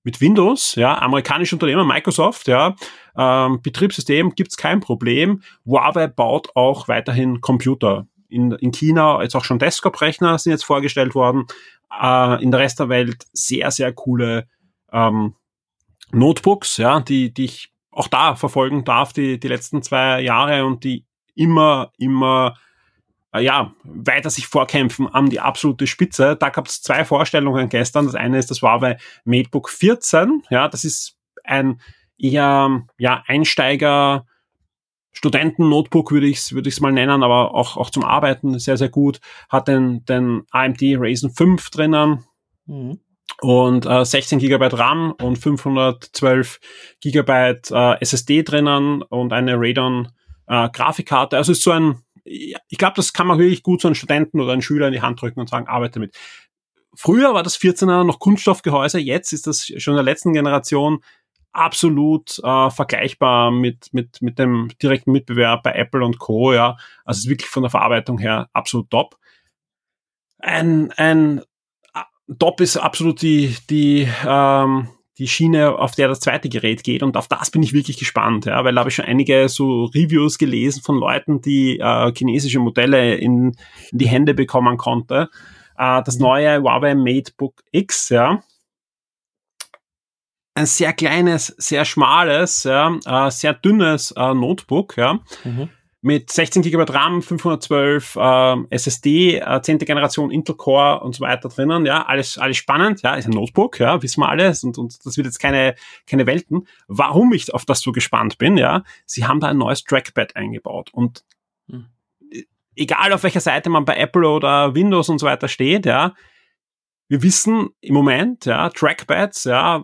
Mit Windows, ja, amerikanische Unternehmer, Microsoft, ja, ähm, Betriebssystem gibt's kein Problem. Huawei baut auch weiterhin Computer. In, in China jetzt auch schon Desktop-Rechner sind jetzt vorgestellt worden. Äh, in der Rest der Welt sehr, sehr coole ähm, Notebooks, ja, die, die ich auch da verfolgen darf, die, die letzten zwei Jahre und die immer, immer ja, weiter sich vorkämpfen an die absolute Spitze. Da gab es zwei Vorstellungen gestern. Das eine ist das Huawei MateBook 14. Ja, das ist ein eher ja, Einsteiger Studenten-Notebook würde ich es würde ich's mal nennen, aber auch, auch zum Arbeiten sehr, sehr gut. Hat den, den AMD Ryzen 5 drinnen. Mhm und äh, 16 GB RAM und 512 GB äh, SSD drinnen und eine Radeon äh, Grafikkarte. Also ist so ein ich glaube, das kann man wirklich gut so einen Studenten oder einen Schüler in die Hand drücken und sagen, arbeite damit. Früher war das 14er noch Kunststoffgehäuse, jetzt ist das schon in der letzten Generation absolut äh, vergleichbar mit, mit, mit dem direkten Mitbewerb bei Apple und Co. Ja. Also es ist wirklich von der Verarbeitung her absolut top. Ein, ein äh, Top ist absolut die, die, ähm, die Schiene, auf der das zweite Gerät geht. Und auf das bin ich wirklich gespannt, ja, weil da habe ich schon einige so Reviews gelesen von Leuten, die äh, chinesische Modelle in, in die Hände bekommen konnte. Äh, das neue Huawei MateBook X, ja, ein sehr kleines, sehr schmales, ja, äh, sehr dünnes äh, Notebook, ja, mhm. Mit 16 GB RAM, 512 äh, SSD, äh, 10. Generation Intel Core und so weiter drinnen, ja, alles, alles spannend, ja, ist ein Notebook, ja, wissen wir alles und, und das wird jetzt keine, keine Welten. Warum ich auf das so gespannt bin, ja, sie haben da ein neues Trackpad eingebaut und mhm. egal auf welcher Seite man bei Apple oder Windows und so weiter steht, ja, wir wissen im Moment, ja, Trackpads, ja,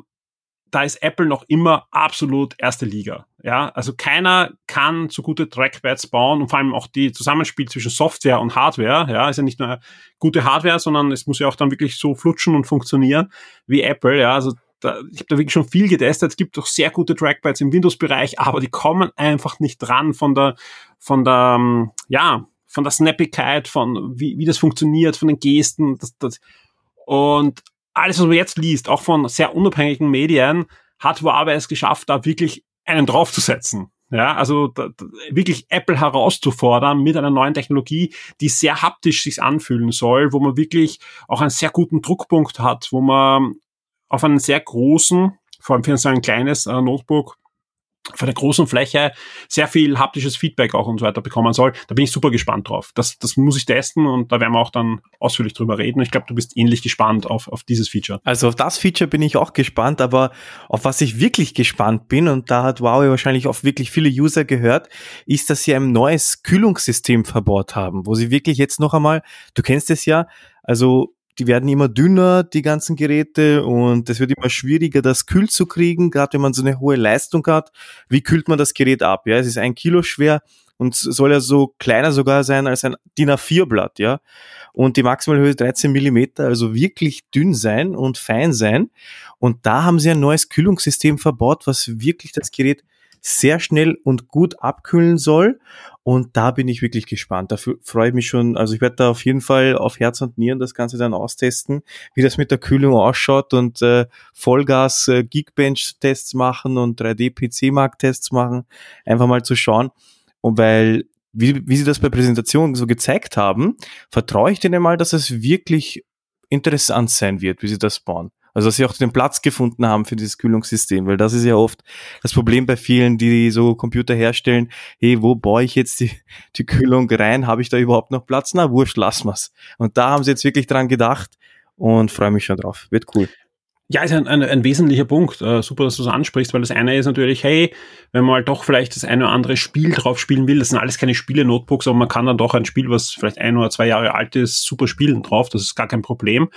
da ist Apple noch immer absolut erste Liga. Ja, also keiner kann so gute Trackpads bauen und vor allem auch die Zusammenspiel zwischen Software und Hardware. Ja, ist ja nicht nur gute Hardware, sondern es muss ja auch dann wirklich so flutschen und funktionieren wie Apple. Ja, also da, ich habe da wirklich schon viel getestet. Es gibt doch sehr gute Trackpads im Windows-Bereich, aber die kommen einfach nicht dran von der, von der, ähm, ja, von der Snappigkeit, von wie, wie das funktioniert, von den Gesten. Das, das, und alles, was man jetzt liest, auch von sehr unabhängigen Medien, hat Huawei es geschafft, da wirklich einen draufzusetzen. Ja, also da, wirklich Apple herauszufordern mit einer neuen Technologie, die sehr haptisch sich anfühlen soll, wo man wirklich auch einen sehr guten Druckpunkt hat, wo man auf einen sehr großen, vor allem für so ein kleines äh, Notebook, von der großen Fläche sehr viel haptisches Feedback auch und so weiter bekommen soll. Da bin ich super gespannt drauf. Das, das muss ich testen und da werden wir auch dann ausführlich drüber reden. Ich glaube, du bist ähnlich gespannt auf, auf dieses Feature. Also auf das Feature bin ich auch gespannt, aber auf was ich wirklich gespannt bin, und da hat Huawei wahrscheinlich auch wirklich viele User gehört, ist, dass sie ein neues Kühlungssystem verbaut haben, wo sie wirklich jetzt noch einmal, du kennst es ja, also die werden immer dünner, die ganzen Geräte, und es wird immer schwieriger, das kühl zu kriegen, gerade wenn man so eine hohe Leistung hat. Wie kühlt man das Gerät ab? Ja, es ist ein Kilo schwer und soll ja so kleiner sogar sein als ein DIN A4-Blatt, ja. Und die Maximalhöhe 13 Millimeter, also wirklich dünn sein und fein sein. Und da haben sie ein neues Kühlungssystem verbaut, was wirklich das Gerät sehr schnell und gut abkühlen soll. Und da bin ich wirklich gespannt. Dafür freue ich mich schon. Also ich werde da auf jeden Fall auf Herz und Nieren das Ganze dann austesten, wie das mit der Kühlung ausschaut und äh, Vollgas äh, Geekbench-Tests machen und 3D-PC-Markt-Tests machen. Einfach mal zu schauen. Und weil wie, wie sie das bei Präsentationen so gezeigt haben, vertraue ich denen mal, dass es wirklich interessant sein wird, wie sie das bauen. Also dass sie auch den Platz gefunden haben für dieses Kühlungssystem, weil das ist ja oft das Problem bei vielen, die so Computer herstellen. Hey, wo baue ich jetzt die, die Kühlung rein? Habe ich da überhaupt noch Platz? Na, wurscht, lass mal's. Und da haben sie jetzt wirklich dran gedacht und freue mich schon drauf. Wird cool. Ja, ist ein, ein, ein wesentlicher Punkt. Äh, super, dass du es ansprichst, weil das eine ist natürlich, hey, wenn man halt doch vielleicht das eine oder andere Spiel drauf spielen will, das sind alles keine Spiele-Notebooks, aber man kann dann doch ein Spiel, was vielleicht ein oder zwei Jahre alt ist, super spielen drauf. Das ist gar kein Problem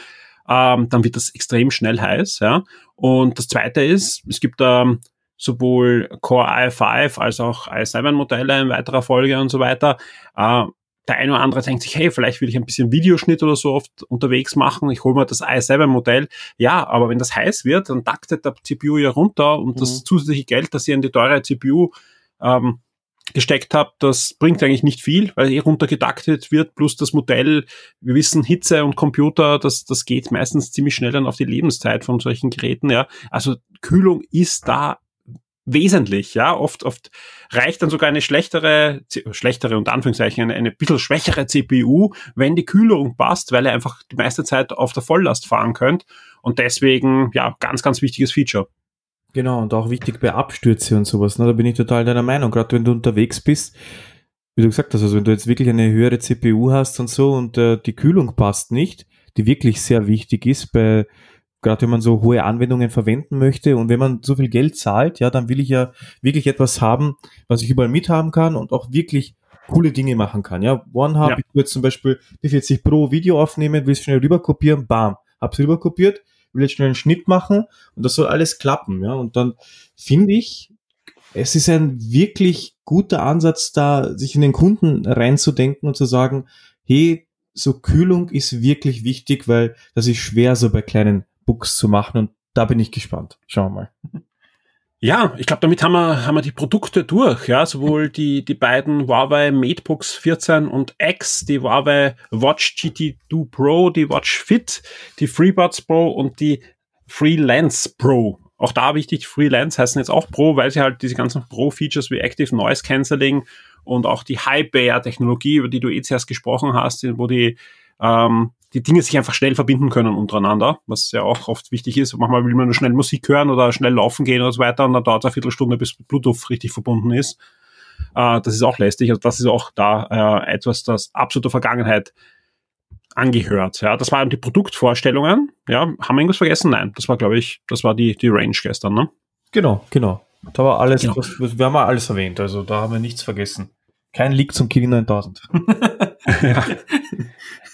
ähm, dann wird das extrem schnell heiß. Ja? Und das Zweite ist, es gibt ähm, sowohl Core i5 als auch i7-Modelle in weiterer Folge und so weiter. Äh, der eine oder andere denkt sich, hey, vielleicht will ich ein bisschen Videoschnitt oder so oft unterwegs machen, ich hole mir das i7-Modell. Ja, aber wenn das heiß wird, dann taktet der CPU ja runter und mhm. das zusätzliche Geld, das ihr in die teure CPU ähm, gesteckt habe, das bringt eigentlich nicht viel, weil eh runtergetaktet wird, plus das Modell, wir wissen, Hitze und Computer, das, das geht meistens ziemlich schnell dann auf die Lebenszeit von solchen Geräten, ja. Also Kühlung ist da wesentlich, ja. Oft, oft reicht dann sogar eine schlechtere, schlechtere und Anführungszeichen, eine, eine bisschen schwächere CPU, wenn die Kühlung passt, weil ihr einfach die meiste Zeit auf der Volllast fahren könnt. Und deswegen, ja, ganz, ganz wichtiges Feature. Genau, und auch wichtig bei Abstürze und sowas. Ne? Da bin ich total deiner Meinung. Gerade wenn du unterwegs bist, wie du gesagt hast, also wenn du jetzt wirklich eine höhere CPU hast und so und äh, die Kühlung passt nicht, die wirklich sehr wichtig ist, bei gerade wenn man so hohe Anwendungen verwenden möchte und wenn man so viel Geld zahlt, ja, dann will ich ja wirklich etwas haben, was ich überall mithaben kann und auch wirklich coole Dinge machen kann. Ja, OneHub, ja. ich würde zum Beispiel B40 Pro Video aufnehmen, will schnell rüber kopieren, bam, hab's rüber kopiert, will jetzt schnell einen Schnitt machen und das soll alles klappen, ja. Und dann finde ich, es ist ein wirklich guter Ansatz, da sich in den Kunden reinzudenken und zu sagen, hey, so Kühlung ist wirklich wichtig, weil das ist schwer, so bei kleinen Books zu machen und da bin ich gespannt. Schauen wir mal. Ja, ich glaube, damit haben wir, haben wir die Produkte durch, ja, sowohl die, die beiden Huawei MateBooks 14 und X, die Huawei Watch GT2 Pro, die Watch Fit, die FreeBuds Pro und die Freelance Pro. Auch da wichtig, Freelance heißen jetzt auch Pro, weil sie halt diese ganzen Pro-Features wie Active Noise Cancelling und auch die High-Bear-Technologie, über die du eh zuerst gesprochen hast, wo die ähm, die Dinge sich einfach schnell verbinden können untereinander, was ja auch oft wichtig ist. Manchmal will man nur schnell Musik hören oder schnell laufen gehen oder so weiter und dann dauert es eine Viertelstunde, bis Bluetooth richtig verbunden ist. Äh, das ist auch lästig. Also das ist auch da äh, etwas, das absoluter Vergangenheit angehört. Ja, das waren die Produktvorstellungen. Ja, haben wir irgendwas vergessen? Nein, das war, glaube ich, das war die, die Range gestern, ne? Genau, genau. Da war alles, genau. das, wir haben alles erwähnt, also da haben wir nichts vergessen. Kein Leak zum Kiwi 9000. *laughs* *laughs* ja. *laughs*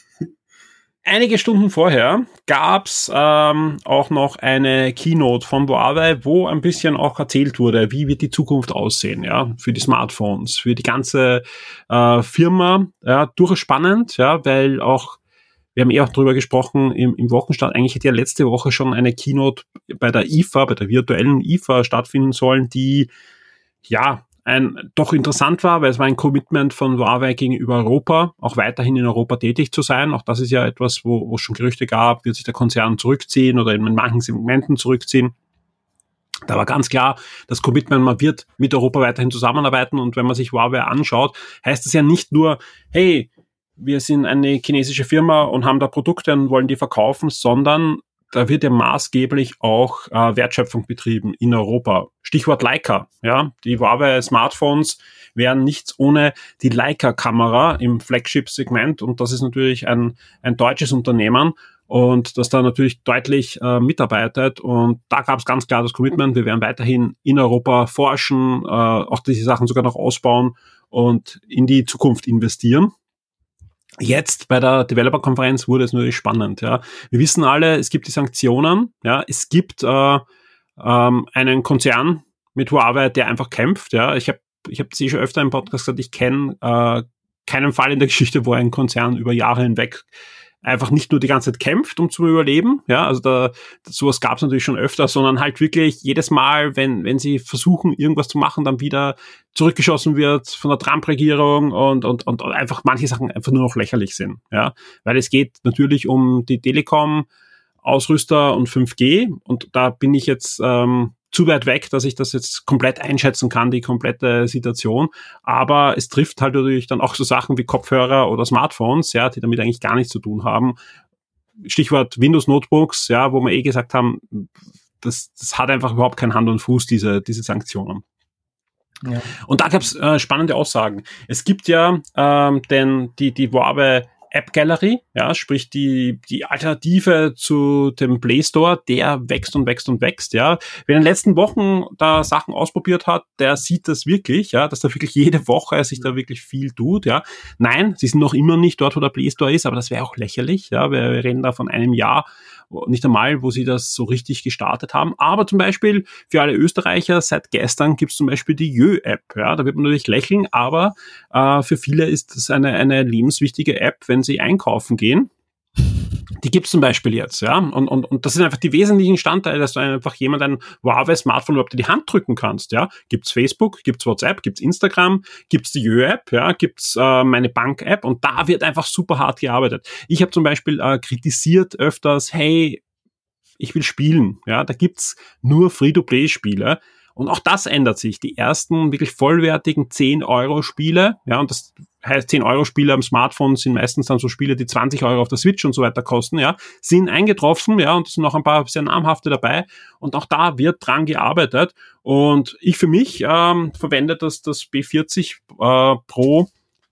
Einige Stunden vorher gab's ähm, auch noch eine Keynote von Huawei, wo ein bisschen auch erzählt wurde, wie wird die Zukunft aussehen, ja, für die Smartphones, für die ganze äh, Firma. Ja, durchaus spannend, ja, weil auch wir haben eh auch drüber gesprochen im, im Wochenstart. Eigentlich hätte ja letzte Woche schon eine Keynote bei der IFA, bei der virtuellen IFA stattfinden sollen, die ja ein, doch interessant war, weil es war ein Commitment von Huawei gegenüber Europa, auch weiterhin in Europa tätig zu sein. Auch das ist ja etwas, wo, wo es schon Gerüchte gab, wird sich der Konzern zurückziehen oder in manchen Segmenten zurückziehen. Da war ganz klar das Commitment, man wird mit Europa weiterhin zusammenarbeiten und wenn man sich Huawei anschaut, heißt es ja nicht nur, hey, wir sind eine chinesische Firma und haben da Produkte und wollen die verkaufen, sondern da wird ja maßgeblich auch äh, Wertschöpfung betrieben in Europa. Stichwort Leica, ja. Die Huawei Smartphones wären nichts ohne die Leica-Kamera im Flagship-Segment und das ist natürlich ein, ein deutsches Unternehmen und das da natürlich deutlich äh, mitarbeitet und da gab es ganz klar das Commitment, wir werden weiterhin in Europa forschen, äh, auch diese Sachen sogar noch ausbauen und in die Zukunft investieren. Jetzt bei der Developer-Konferenz wurde es natürlich spannend. Ja. Wir wissen alle, es gibt die Sanktionen. Ja. Es gibt äh, ähm, einen Konzern mit Huawei, der einfach kämpft. Ja. Ich habe ich hab sie schon öfter im Podcast gesagt, ich kenne äh, keinen Fall in der *laughs* Geschichte, wo ein Konzern über Jahre hinweg einfach nicht nur die ganze Zeit kämpft, um zu überleben, ja, also da, sowas gab es natürlich schon öfter, sondern halt wirklich jedes Mal, wenn, wenn sie versuchen, irgendwas zu machen, dann wieder zurückgeschossen wird von der Trump-Regierung und, und, und einfach manche Sachen einfach nur noch lächerlich sind, ja, weil es geht natürlich um die Telekom, Ausrüster und 5G und da bin ich jetzt ähm, zu weit weg, dass ich das jetzt komplett einschätzen kann, die komplette Situation. Aber es trifft halt natürlich dann auch so Sachen wie Kopfhörer oder Smartphones, ja, die damit eigentlich gar nichts zu tun haben. Stichwort Windows Notebooks, ja, wo wir eh gesagt haben, das, das hat einfach überhaupt keinen Hand und Fuß, diese, diese Sanktionen. Ja. Und da gab es äh, spannende Aussagen. Es gibt ja ähm, denn die, die Huawei App Gallery, ja, sprich die, die Alternative zu dem Play Store, der wächst und wächst und wächst, ja. Wer in den letzten Wochen da Sachen ausprobiert hat, der sieht das wirklich, ja, dass da wirklich jede Woche sich da wirklich viel tut, ja. Nein, sie sind noch immer nicht dort, wo der Play Store ist, aber das wäre auch lächerlich, ja. Wir reden da von einem Jahr, nicht einmal, wo sie das so richtig gestartet haben. Aber zum Beispiel für alle Österreicher, seit gestern gibt es zum Beispiel die Jö-App. Ja, da wird man natürlich lächeln, aber äh, für viele ist das eine, eine lebenswichtige App, wenn sie einkaufen gehen. Die gibt's zum Beispiel jetzt, ja. Und, und, und das sind einfach die wesentlichen Standteile, dass du einfach jemand ein Huawei-Smartphone überhaupt in die Hand drücken kannst, ja. Gibt's Facebook, gibt's WhatsApp, gibt's Instagram, gibt's die Jö-App, ja, gibt's äh, meine Bank-App und da wird einfach super hart gearbeitet. Ich habe zum Beispiel äh, kritisiert öfters, hey, ich will spielen, ja, da gibt's nur Free-to-Play-Spiele und auch das ändert sich. Die ersten wirklich vollwertigen 10-Euro-Spiele, ja, und das heißt 10-Euro-Spiele am Smartphone sind meistens dann so Spiele, die 20 Euro auf der Switch und so weiter kosten, ja, sind eingetroffen, ja, und es sind noch ein paar sehr namhafte dabei. Und auch da wird dran gearbeitet. Und ich für mich ähm, verwende das, das B40 äh, Pro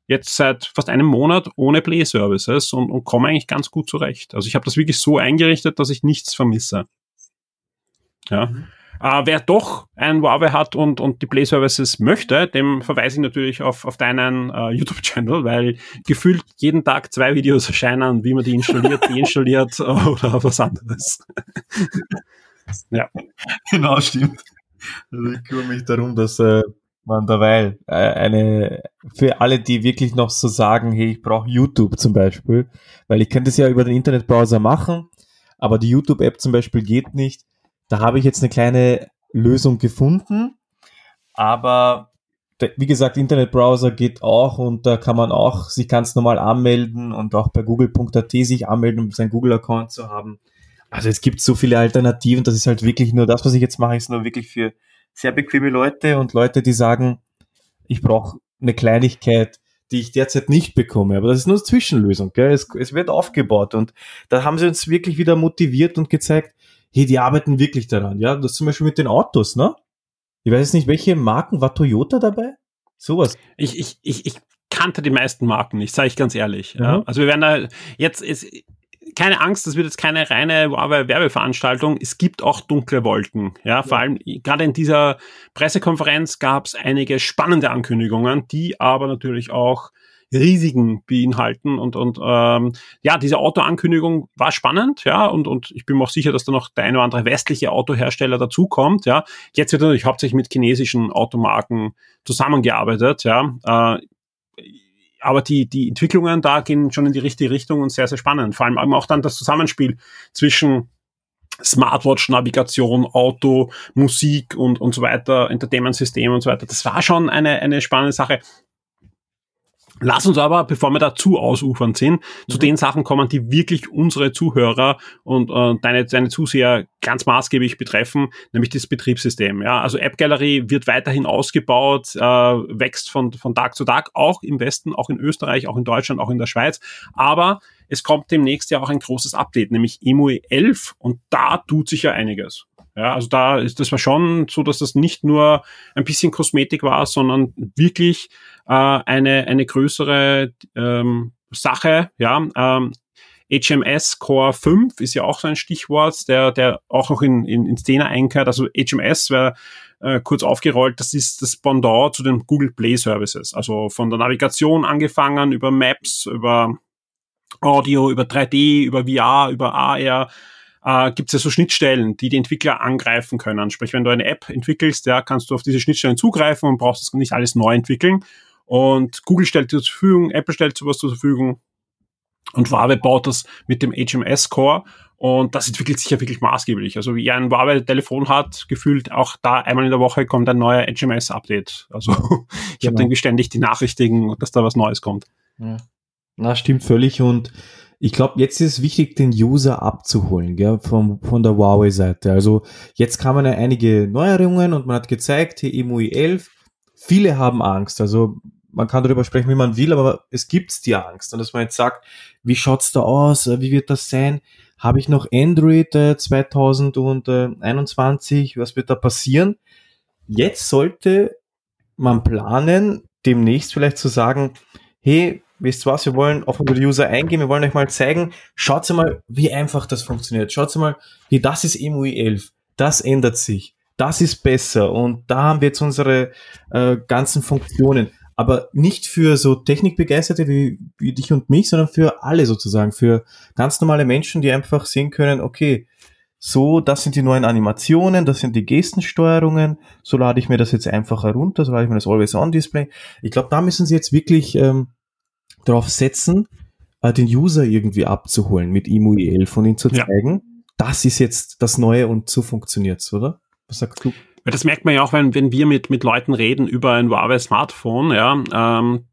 jetzt seit fast einem Monat ohne Play Services und, und komme eigentlich ganz gut zurecht. Also ich habe das wirklich so eingerichtet, dass ich nichts vermisse. Ja. Mhm. Äh, wer doch ein Huawei hat und, und die Play Services möchte, dem verweise ich natürlich auf, auf deinen äh, YouTube-Channel, weil gefühlt jeden Tag zwei Videos erscheinen, wie man die installiert, deinstalliert *laughs* oder was anderes. *laughs* ja. Genau, stimmt. Also ich kümmere mich darum, dass äh, man derweil äh, eine, für alle, die wirklich noch so sagen, hey, ich brauche YouTube zum Beispiel, weil ich könnte es ja über den Internetbrowser machen, aber die YouTube-App zum Beispiel geht nicht da habe ich jetzt eine kleine Lösung gefunden. Aber wie gesagt, Internetbrowser geht auch und da kann man auch sich ganz normal anmelden und auch bei google.at sich anmelden, um seinen Google-Account zu haben. Also es gibt so viele Alternativen, das ist halt wirklich nur das, was ich jetzt mache, ist nur wirklich für sehr bequeme Leute und Leute, die sagen, ich brauche eine Kleinigkeit, die ich derzeit nicht bekomme. Aber das ist nur eine Zwischenlösung. Gell? Es, es wird aufgebaut und da haben sie uns wirklich wieder motiviert und gezeigt, hey, die arbeiten wirklich daran. Ja, das zum Beispiel mit den Autos, ne? Ich weiß nicht, welche Marken war Toyota dabei? Sowas. Ich, ich, ich, ich kannte die meisten Marken nicht, sage ich ganz ehrlich. Mhm. Ja. Also wir werden da jetzt, ist, keine Angst, das wird jetzt keine reine Werbeveranstaltung. Es gibt auch dunkle Wolken. Ja, vor allem gerade in dieser Pressekonferenz gab es einige spannende Ankündigungen, die aber natürlich auch Risiken beinhalten und und ähm, ja diese Autoankündigung war spannend ja und und ich bin mir auch sicher dass da noch der eine oder andere westliche Autohersteller dazukommt ja jetzt wird natürlich hauptsächlich mit chinesischen Automarken zusammengearbeitet ja äh, aber die, die Entwicklungen da gehen schon in die richtige Richtung und sehr, sehr spannend. Vor allem auch dann das Zusammenspiel zwischen Smartwatch, Navigation, Auto, Musik und, und so weiter, Entertainment-System und so weiter. Das war schon eine, eine spannende Sache. Lass uns aber, bevor wir da zu ausufern sind, mhm. zu den Sachen kommen, die wirklich unsere Zuhörer und äh, deine, deine Zuseher ganz maßgeblich betreffen, nämlich das Betriebssystem. Ja, also App Gallery wird weiterhin ausgebaut, äh, wächst von, von Tag zu Tag, auch im Westen, auch in Österreich, auch in Deutschland, auch in der Schweiz. Aber es kommt demnächst ja auch ein großes Update, nämlich EMUI 11 und da tut sich ja einiges. Ja, also da ist das war schon so, dass das nicht nur ein bisschen Kosmetik war, sondern wirklich äh, eine eine größere ähm, Sache. Ja, ähm, HMS Core 5 ist ja auch so ein Stichwort, der der auch noch in in, in Szene einkehrt. Also HMS wäre äh, kurz aufgerollt, das ist das Pendant zu den Google Play Services. Also von der Navigation angefangen über Maps, über Audio, über 3D, über VR, über AR äh, gibt es ja so Schnittstellen, die die Entwickler angreifen können. Sprich, wenn du eine App entwickelst, ja, kannst du auf diese Schnittstellen zugreifen und brauchst das nicht alles neu entwickeln. Und Google stellt dir zur Verfügung, Apple stellt sowas zur Verfügung und Huawei baut das mit dem HMS Core und das entwickelt sich ja wirklich maßgeblich. Also wie ein Huawei-Telefon hat, gefühlt auch da einmal in der Woche kommt ein neuer HMS-Update. Also *laughs* ich genau. habe dann ständig die Nachrichten, dass da was Neues kommt. Ja. Na, stimmt völlig und ich glaube, jetzt ist es wichtig, den User abzuholen, gell, vom, von der Huawei-Seite. Also jetzt kamen ja einige Neuerungen und man hat gezeigt, hier EMUI 11, viele haben Angst. Also man kann darüber sprechen, wie man will, aber es gibt die Angst. Und dass man jetzt sagt, wie schaut's da aus, wie wird das sein? Habe ich noch Android äh, 2021? Was wird da passieren? Jetzt sollte man planen, demnächst vielleicht zu sagen, hey, wisst was, wir wollen auf unsere User eingehen, wir wollen euch mal zeigen, schaut mal, wie einfach das funktioniert. Schaut mal, wie das ist EMUI 11, das ändert sich, das ist besser und da haben wir jetzt unsere äh, ganzen Funktionen. Aber nicht für so Technikbegeisterte wie, wie dich und mich, sondern für alle sozusagen, für ganz normale Menschen, die einfach sehen können, okay, so, das sind die neuen Animationen, das sind die Gestensteuerungen, so lade ich mir das jetzt einfach herunter, so lade ich mir das Always-On-Display. Ich glaube, da müssen sie jetzt wirklich ähm, darauf setzen, äh, den User irgendwie abzuholen mit EMUI 11 und ihn zu zeigen, ja. das ist jetzt das Neue und so funktioniert's, oder? Was sagst du? Das merkt man ja auch, wenn, wenn wir mit, mit Leuten reden über ein Huawei Smartphone, ja, ähm,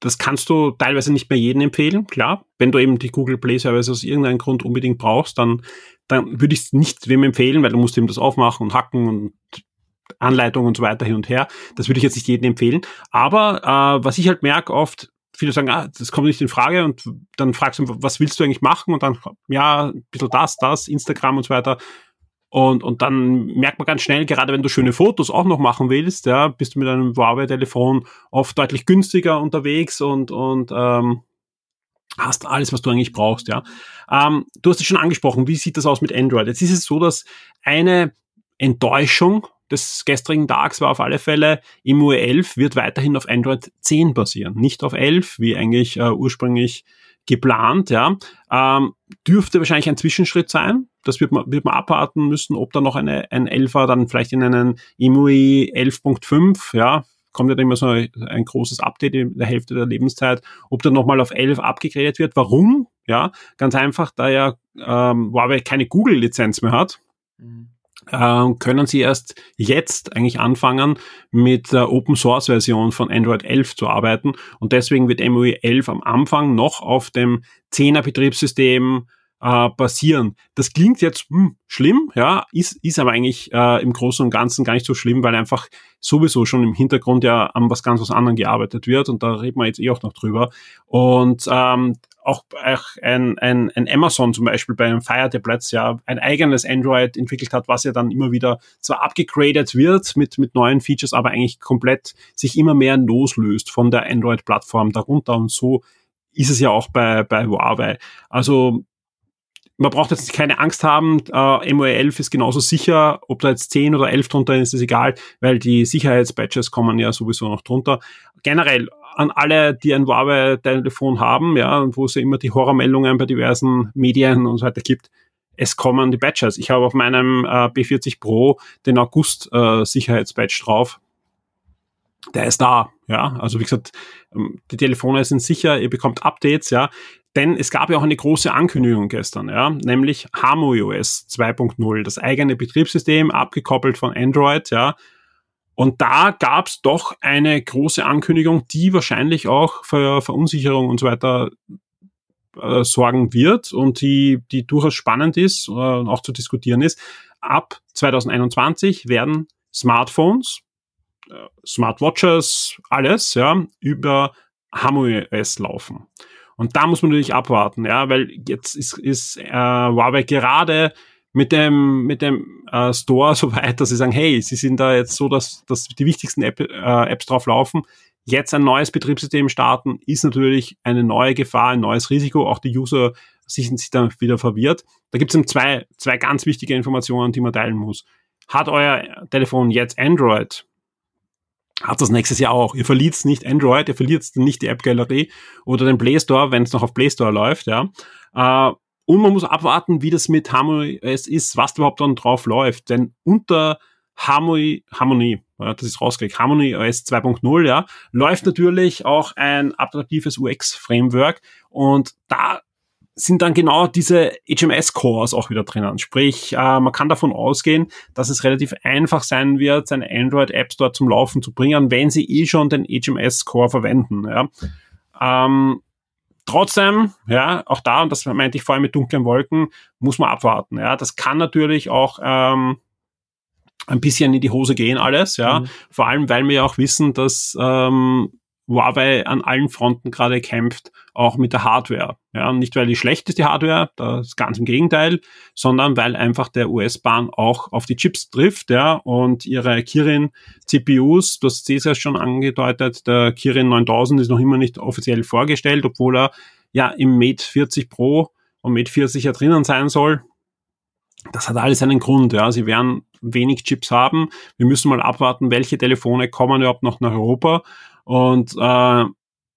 das kannst du teilweise nicht mehr jedem empfehlen, klar. Wenn du eben die Google Play Service aus irgendeinem Grund unbedingt brauchst, dann, dann würde ich es nicht wem empfehlen, weil du musst eben das aufmachen und hacken und Anleitungen und so weiter hin und her. Das würde ich jetzt nicht jedem empfehlen. Aber äh, was ich halt merke oft, viele sagen, ah, das kommt nicht in Frage und dann fragst du, was willst du eigentlich machen? Und dann, ja, ein bisschen das, das, Instagram und so weiter. Und, und dann merkt man ganz schnell, gerade wenn du schöne Fotos auch noch machen willst, ja, bist du mit einem Huawei-Telefon oft deutlich günstiger unterwegs und, und ähm, hast alles, was du eigentlich brauchst, ja. Ähm, du hast es schon angesprochen, wie sieht das aus mit Android? Jetzt ist es so, dass eine Enttäuschung des gestrigen Tags war auf alle Fälle, IMUI 11 wird weiterhin auf Android 10 basieren, nicht auf 11, wie eigentlich äh, ursprünglich geplant, ja. Ähm, dürfte wahrscheinlich ein Zwischenschritt sein. Das wird man, wird man abwarten müssen, ob da noch eine, ein 11er dann vielleicht in einen IMUI 11.5, ja, kommt ja dann immer so ein, großes Update in der Hälfte der Lebenszeit, ob dann nochmal auf 11 abgegradet wird. Warum? Ja, ganz einfach, da ja ähm, Huawei keine Google-Lizenz mehr hat. Mhm können Sie erst jetzt eigentlich anfangen, mit der Open Source Version von Android 11 zu arbeiten. Und deswegen wird MOE 11 am Anfang noch auf dem 10er Betriebssystem äh, basieren. Das klingt jetzt hm, schlimm, ja, ist, ist aber eigentlich äh, im Großen und Ganzen gar nicht so schlimm, weil einfach sowieso schon im Hintergrund ja an was ganz was anderem gearbeitet wird und da reden wir jetzt eh auch noch drüber. Und ähm, auch ein, ein, ein Amazon zum Beispiel bei einem Fire Tablets ja ein eigenes Android entwickelt hat, was ja dann immer wieder zwar abgegradet wird mit, mit neuen Features, aber eigentlich komplett sich immer mehr loslöst von der Android-Plattform darunter und so ist es ja auch bei, bei Huawei. Also man braucht jetzt keine Angst haben, äh, MOE 11 ist genauso sicher, ob da jetzt 10 oder 11 drunter ist, ist egal, weil die Sicherheitsbatches kommen ja sowieso noch drunter. Generell an alle, die ein Huawei-Telefon haben, ja, wo es ja immer die Horrormeldungen bei diversen Medien und so weiter gibt, es kommen die Batches. Ich habe auf meinem äh, B40 Pro den August äh, Sicherheitsbatch drauf. Der ist da, ja. Also wie gesagt, ähm, die Telefone sind sicher, ihr bekommt Updates, ja. Denn es gab ja auch eine große Ankündigung gestern, ja, nämlich HarmonyOS 2.0, das eigene Betriebssystem, abgekoppelt von Android, ja, und da gab es doch eine große Ankündigung, die wahrscheinlich auch für Verunsicherung und so weiter äh, sorgen wird und die, die durchaus spannend ist und äh, auch zu diskutieren ist. Ab 2021 werden Smartphones, äh, Smartwatches, alles, ja, über HarmonyOS laufen. Und da muss man natürlich abwarten, ja, weil jetzt ist, ist äh, Huawei gerade mit dem, mit dem äh, Store so weit, dass sie sagen, hey, sie sind da jetzt so, dass, dass die wichtigsten App, äh, Apps drauf laufen. Jetzt ein neues Betriebssystem starten, ist natürlich eine neue Gefahr, ein neues Risiko. Auch die User sind sich dann wieder verwirrt. Da gibt es zwei, zwei ganz wichtige Informationen, die man teilen muss. Hat euer Telefon jetzt Android? Hat das nächstes Jahr auch. Ihr verliert nicht Android, ihr verliert nicht die App-Galerie oder den Play Store, wenn es noch auf Play Store läuft, ja. Äh, und man muss abwarten, wie das mit Harmony es ist, was überhaupt dann drauf läuft. Denn unter Harmony, Harmony, ja, das ist rausgekriegt, Harmony OS 2.0, ja, läuft natürlich auch ein adaptives UX-Framework und da sind dann genau diese HMS-Cores auch wieder drinnen. Sprich, äh, man kann davon ausgehen, dass es relativ einfach sein wird, seine Android-Apps dort zum Laufen zu bringen, wenn sie eh schon den HMS-Core verwenden. Ja. Ähm, Trotzdem, ja, auch da, und das meinte ich vorhin mit dunklen Wolken, muss man abwarten. Ja, das kann natürlich auch ähm, ein bisschen in die Hose gehen alles, ja. Mhm. Vor allem, weil wir ja auch wissen, dass ähm, Huawei an allen Fronten gerade kämpft, auch mit der Hardware. Ja, nicht weil die schlecht ist, die Hardware, das ist ganz im Gegenteil, sondern weil einfach der US-Bahn auch auf die Chips trifft, ja, und ihre Kirin CPUs, du hast es ja schon angedeutet, der Kirin 9000 ist noch immer nicht offiziell vorgestellt, obwohl er ja im Mate 40 Pro und Mate 40 ja drinnen sein soll. Das hat alles einen Grund, ja. Sie werden wenig Chips haben. Wir müssen mal abwarten, welche Telefone kommen überhaupt noch nach Europa. Und äh,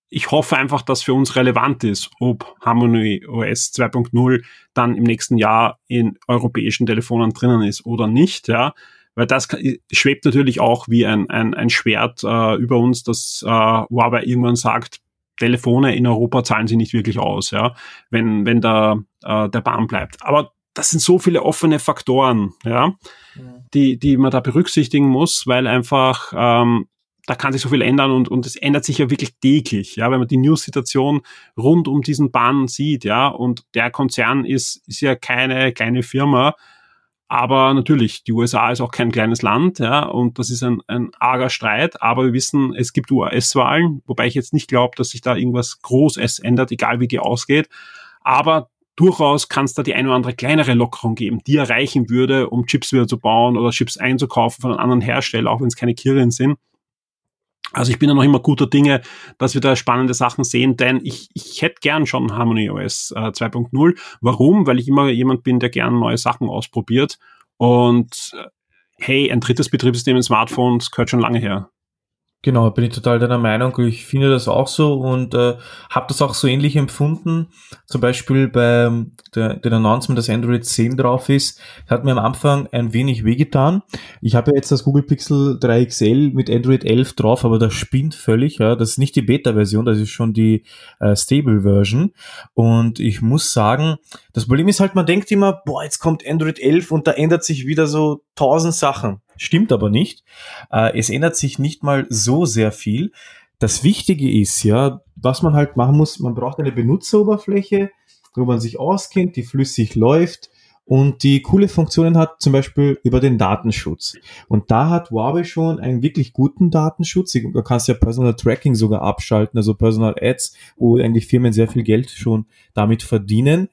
ich hoffe einfach, dass für uns relevant ist, ob Harmony OS 2.0 dann im nächsten Jahr in europäischen Telefonen drinnen ist oder nicht, ja. Weil das schwebt natürlich auch wie ein, ein, ein Schwert äh, über uns, dass äh, Huawei irgendwann sagt, Telefone in Europa zahlen sie nicht wirklich aus, ja, wenn, wenn da äh, der Bahn bleibt. Aber das sind so viele offene Faktoren, ja, die, die man da berücksichtigen muss, weil einfach ähm, da kann sich so viel ändern und, und es ändert sich ja wirklich täglich, ja, wenn man die News-Situation rund um diesen Bahn sieht, ja, und der Konzern ist, ist ja keine kleine Firma, aber natürlich, die USA ist auch kein kleines Land, ja, und das ist ein, ein arger Streit, aber wir wissen, es gibt US-Wahlen, wobei ich jetzt nicht glaube, dass sich da irgendwas Großes ändert, egal wie die ausgeht, aber durchaus kann es da die eine oder andere kleinere Lockerung geben, die erreichen würde, um Chips wieder zu bauen oder Chips einzukaufen von einem anderen Hersteller, auch wenn es keine Kirin sind. Also ich bin ja noch immer guter Dinge, dass wir da spannende Sachen sehen, denn ich, ich hätte gern schon Harmony OS äh, 2.0. Warum? Weil ich immer jemand bin, der gern neue Sachen ausprobiert. Und äh, hey, ein drittes Betriebssystem in Smartphones gehört schon lange her. Genau, bin ich total deiner Meinung. Ich finde das auch so und äh, habe das auch so ähnlich empfunden. Zum Beispiel bei der, den Announcement, dass Android 10 drauf ist, hat mir am Anfang ein wenig wehgetan. Ich habe ja jetzt das Google Pixel 3 XL mit Android 11 drauf, aber das spinnt völlig. Ja. Das ist nicht die Beta-Version, das ist schon die äh, Stable-Version. Und ich muss sagen, das Problem ist halt, man denkt immer, boah, jetzt kommt Android 11 und da ändert sich wieder so tausend Sachen. Stimmt aber nicht. Äh, es ändert sich nicht mal so sehr viel. Das Wichtige ist ja, was man halt machen muss, man braucht eine Benutzeroberfläche, wo man sich auskennt, die flüssig läuft und die coole Funktionen hat, zum Beispiel über den Datenschutz. Und da hat Huawei schon einen wirklich guten Datenschutz. Du kannst ja Personal Tracking sogar abschalten, also Personal Ads, wo eigentlich Firmen sehr viel Geld schon damit verdienen.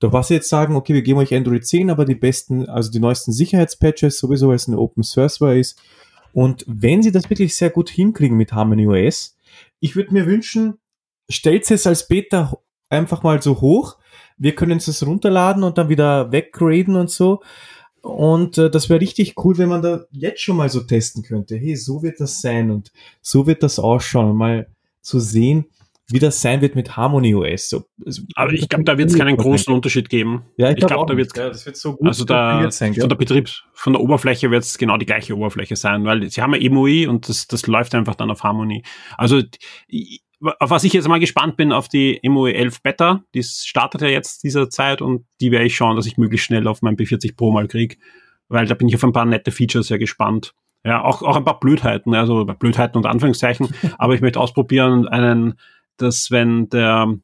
Doch was sie jetzt sagen, okay, wir geben euch Android 10, aber die besten, also die neuesten Sicherheitspatches, sowieso, weil es eine Open Source war ist. Und wenn sie das wirklich sehr gut hinkriegen mit Harmony OS, ich würde mir wünschen, stellt es als Beta einfach mal so hoch. Wir können es runterladen und dann wieder weggraden und so. Und äh, das wäre richtig cool, wenn man da jetzt schon mal so testen könnte. Hey, so wird das sein und so wird das ausschauen. Mal zu sehen, wie das sein wird mit Harmony OS. So, Aber ich glaube, da wird es keinen großen Unterschied geben. Ja, ich, glaube, glaub, da wird ja, das wird so gut also da, sein, von der Betriebs, von der Oberfläche wird es genau die gleiche Oberfläche sein, weil sie haben ja EMUI und das, das läuft einfach dann auf Harmony. Also auf was ich jetzt mal gespannt bin, auf die MOE 11 Beta, die startet ja jetzt dieser Zeit und die werde ich schauen, dass ich möglichst schnell auf mein B40 Pro mal krieg, weil da bin ich auf ein paar nette Features sehr gespannt. Ja, auch, auch ein paar Blödheiten, also Blödheiten und Anführungszeichen, *laughs* aber ich möchte ausprobieren, einen dass wenn der,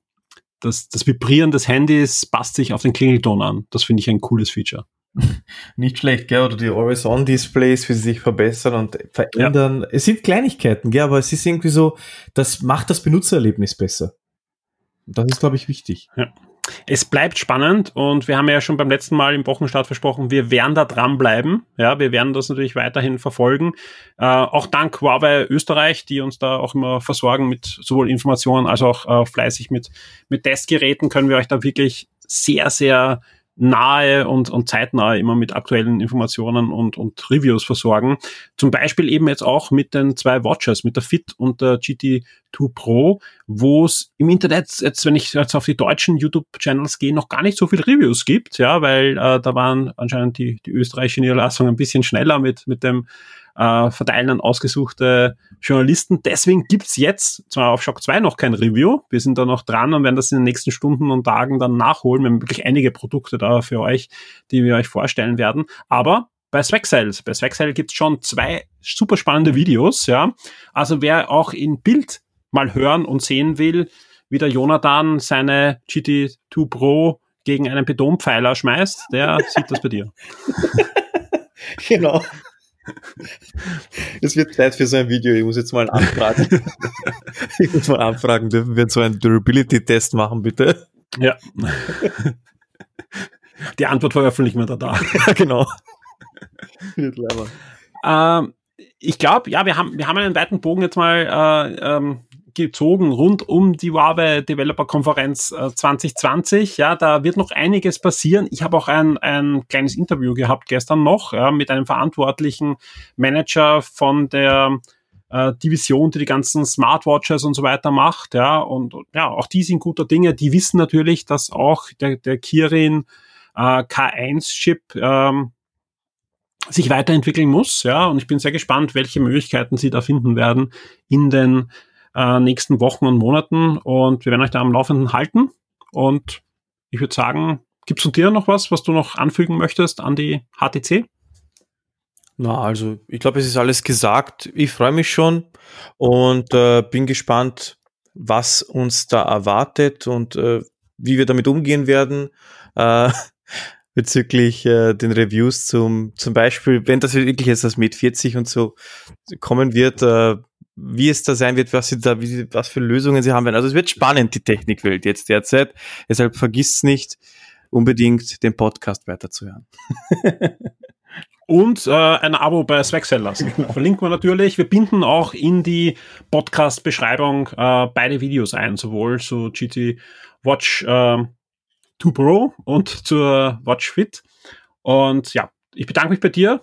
das, das Vibrieren des Handys passt sich auf den Klingelton an. Das finde ich ein cooles Feature. *laughs* Nicht schlecht, gell? Oder die Always-On-Displays, wie sie sich verbessern und verändern. Ja. Es sind Kleinigkeiten, gell? Aber es ist irgendwie so, das macht das Benutzererlebnis besser. Das ist, glaube ich, wichtig. Ja. Es bleibt spannend und wir haben ja schon beim letzten Mal im Wochenstart versprochen, wir werden da dranbleiben. Ja, wir werden das natürlich weiterhin verfolgen. Äh, auch dank Huawei Österreich, die uns da auch immer versorgen mit sowohl Informationen als auch äh, fleißig mit, mit Testgeräten, können wir euch da wirklich sehr, sehr nahe und, und zeitnah immer mit aktuellen Informationen und, und Reviews versorgen. Zum Beispiel eben jetzt auch mit den zwei Watches, mit der Fit und der GT2 Pro, wo es im Internet, jetzt wenn ich jetzt auf die deutschen YouTube-Channels gehe, noch gar nicht so viel Reviews gibt, ja, weil äh, da waren anscheinend die, die österreichische Niederlassung ein bisschen schneller mit, mit dem äh, verteilen an ausgesuchte Journalisten. Deswegen gibt's jetzt zwar auf Shock 2 noch kein Review, wir sind da noch dran und werden das in den nächsten Stunden und Tagen dann nachholen. Wir haben wirklich einige Produkte da für euch, die wir euch vorstellen werden. Aber bei Swagsails. Bei Swagsail gibt's schon zwei super spannende Videos, ja. Also wer auch in Bild mal hören und sehen will, wie der Jonathan seine GT2 Pro gegen einen Betonpfeiler schmeißt, der sieht das bei dir. *laughs* genau. Es wird Zeit für so ein Video. Ich muss jetzt mal anfragen. *laughs* ich muss mal anfragen, dürfen wir so einen Durability-Test machen, bitte? Ja. Die Antwort veröffentlichen wir da da. ja, *laughs* genau. ähm, ich glaube, ja, wir haben, wir haben einen weiten Bogen jetzt mal äh, ähm, gezogen rund um die Huawei Developer Konferenz äh, 2020. Ja, da wird noch einiges passieren. Ich habe auch ein, ein kleines Interview gehabt gestern noch ja, mit einem verantwortlichen Manager von der äh, Division, die die ganzen Smartwatches und so weiter macht. Ja, und ja, auch die sind guter Dinge. Die wissen natürlich, dass auch der, der Kirin äh, K1-Chip ähm, sich weiterentwickeln muss, ja, und ich bin sehr gespannt, welche Möglichkeiten sie da finden werden in den äh, nächsten Wochen und Monaten und wir werden euch da am Laufenden halten. Und ich würde sagen, gibt's von dir noch was, was du noch anfügen möchtest an die HTC? Na, also ich glaube, es ist alles gesagt. Ich freue mich schon und äh, bin gespannt, was uns da erwartet und äh, wie wir damit umgehen werden. Äh, *laughs* bezüglich äh, den Reviews zum, zum Beispiel, wenn das wirklich jetzt das Med 40 und so kommen wird, äh, wie es da sein wird, was sie da, wie, was für Lösungen sie haben werden. Also es wird spannend, die Technikwelt jetzt derzeit. Deshalb vergisst nicht, unbedingt den Podcast weiterzuhören. *laughs* Und äh, ein Abo bei Swagcell lassen. *laughs* Genau. Verlinken wir natürlich. Wir binden auch in die Podcast-Beschreibung äh, beide Videos ein, sowohl zu GT Watch äh, 2 Pro und zur Watch Fit. Und ja, ich bedanke mich bei dir